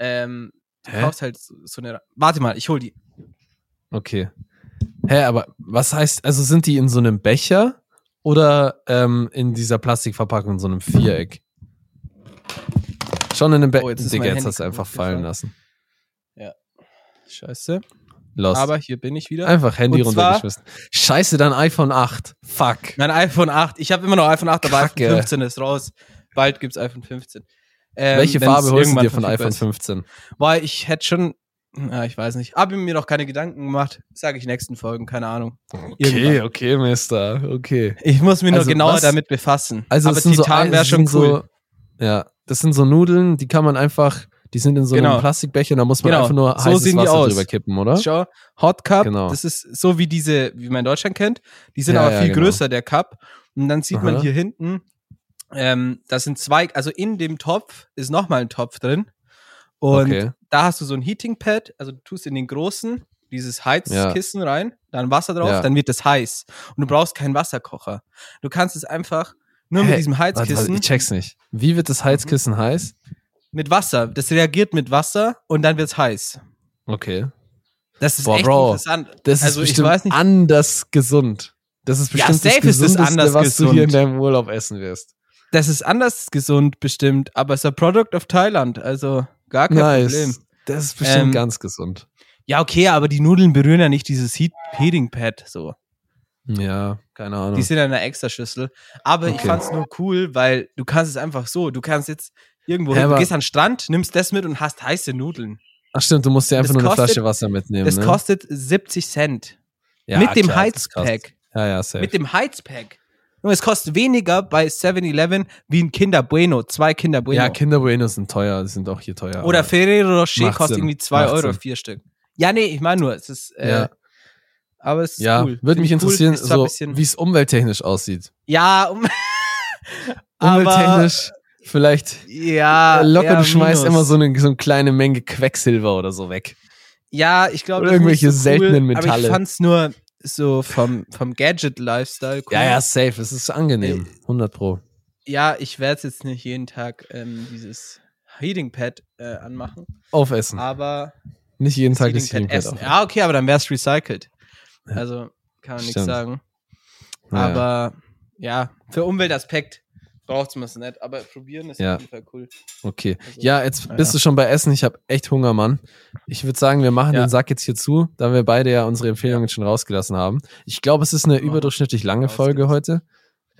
ähm, du kaufst halt so, so eine, warte mal, ich hol die. Okay. Hä, aber was heißt, also sind die in so einem Becher oder ähm, in dieser Plastikverpackung in so einem Viereck? Schon in einem Becher. Oh, jetzt Digga, jetzt hast du einfach fallen lassen. Scheiße. Lost. Aber hier bin ich wieder. einfach Handy Und zwar- runtergeschmissen. Scheiße, dein iPhone 8. Fuck. Mein iPhone 8. Ich habe immer noch iPhone 8, aber Kacke. iPhone 15 ist raus. Bald gibt's iPhone 15. Ähm, Welche Farbe holst du dir von iPhone ist. 15? Boah, ich hätte schon, ja, ich weiß nicht. Habe mir noch keine Gedanken gemacht. Sage ich nächsten Folgen, keine Ahnung. Okay, Irgendwann. okay, Mister. Okay. Ich muss mich Also noch genauer was- damit befassen. Also aber sind so, Titan wäre schon cool. so, ja, das sind so Nudeln, die kann man einfach, die sind in so einem Genau. Plastikbecher, da muss man Genau. einfach nur So heißes Wasser aus. drüber kippen, oder? Schau, Hot Cup, Genau. das ist so wie diese, wie man in Deutschland kennt. Die sind Ja, aber ja, viel genau. größer, der Cup. Und dann sieht man Aha. hier hinten, ähm, das sind zwei, also in dem Topf ist nochmal ein Topf drin. Und Okay. Da hast du so ein Heating Pad, also du tust in den großen dieses Heizkissen rein, dann Wasser drauf, Ja. dann wird das heiß. Und du brauchst keinen Wasserkocher. Du kannst es einfach nur mit Hä? diesem Heizkissen warte, ich check's nicht. Wie wird das Heizkissen heiß? mit Wasser. Das reagiert mit Wasser und dann wird's heiß. Okay. Das ist Boah, echt Bro, interessant. Das Also, ist ich bestimmt weiß nicht- anders gesund. Das ist Ja, bestimmt safe das ist es anders was du hier in gesund. deinem Urlaub essen wirst. Das ist anders gesund bestimmt, aber es ist ein Product of Thailand, also gar kein nice. Problem. Das ist bestimmt Ähm, ganz gesund. Ja, okay, aber die Nudeln berühren ja nicht dieses Heat Heating Pad so. Ja, keine Ahnung. Die sind in einer extra Schüssel. Aber ich Okay. fand's nur cool, weil du kannst es einfach so, du kannst jetzt irgendwo hin, du gehst an den Strand, nimmst das mit und hast heiße Nudeln. Ach stimmt, du musst dir einfach Das nur eine kostet- Flasche Wasser mitnehmen. Das ne? kostet 70 Cent. ja, mit dem klar. Heizpack. Ja, ja, safe. Mit dem Heizpack. Und es kostet weniger bei 7-Eleven wie ein Kinder Bueno, zwei Kinder Bueno. ja, Kinder Buenos sind teuer, die sind auch hier teuer. Oder aber- Ferrero Rocher kostet Sinn, irgendwie 2 macht Euro, Sinn. vier Stück. Ja, nee, ich meine nur, es ist, äh, Ja. aber es ist ja, cool. würde mich ich cool, interessieren, so, wie es umwelttechnisch aussieht. Ja, um, aber, Umwelttechnisch vielleicht ja, äh, locker, du schmeißt minus. immer so eine, so eine kleine Menge Quecksilber oder so weg. Ja, ich glaube, Oder irgendwelche so seltenen cool, Aber Metalle. ich fand's nur so vom, vom Gadget-Lifestyle cool. Ja, ja, safe, es ist angenehm. 100 pro. Ja, ich werde jetzt nicht jeden Tag ähm, dieses Heating Pad äh, anmachen, Aufessen. aber Nicht jeden Tag das Heating Pad Heating Pad essen. Ja, okay, aber dann wär's recycelt. Ja. Also kann man nichts sagen. Naja. Aber ja, für Umweltaspekt braucht's man es nicht. Aber probieren ist Ja. auf jeden Fall cool. Okay. Also, Ja, jetzt naja. bist du schon bei Essen. Ich habe echt Hunger, Mann. Ich würde sagen, wir machen Ja. den Sack jetzt hier zu, da wir beide ja unsere Empfehlungen schon rausgelassen haben. Ich glaube, es ist eine wir. überdurchschnittlich lange Folge heute.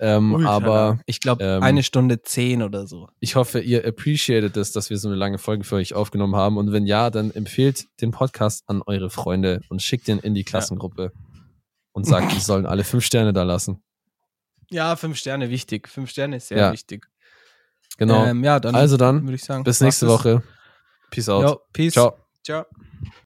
Ähm, Ultra aber ich glaube ähm, eine Stunde zehn oder so. ich hoffe, ihr appreciated es, dass wir so eine lange Folge für euch aufgenommen haben. Und wenn ja, dann empfehlt den Podcast an eure Freunde und schickt den in die Klassengruppe und sagt, die sollen alle fünf Sterne da lassen. Ja, fünf Sterne wichtig. Fünf Sterne ist sehr Ja. wichtig. Genau. Ähm, ja, dann also dann, würde ich sagen. bis nächste. Woche. Peace out. Jo, peace. Ciao. Ciao.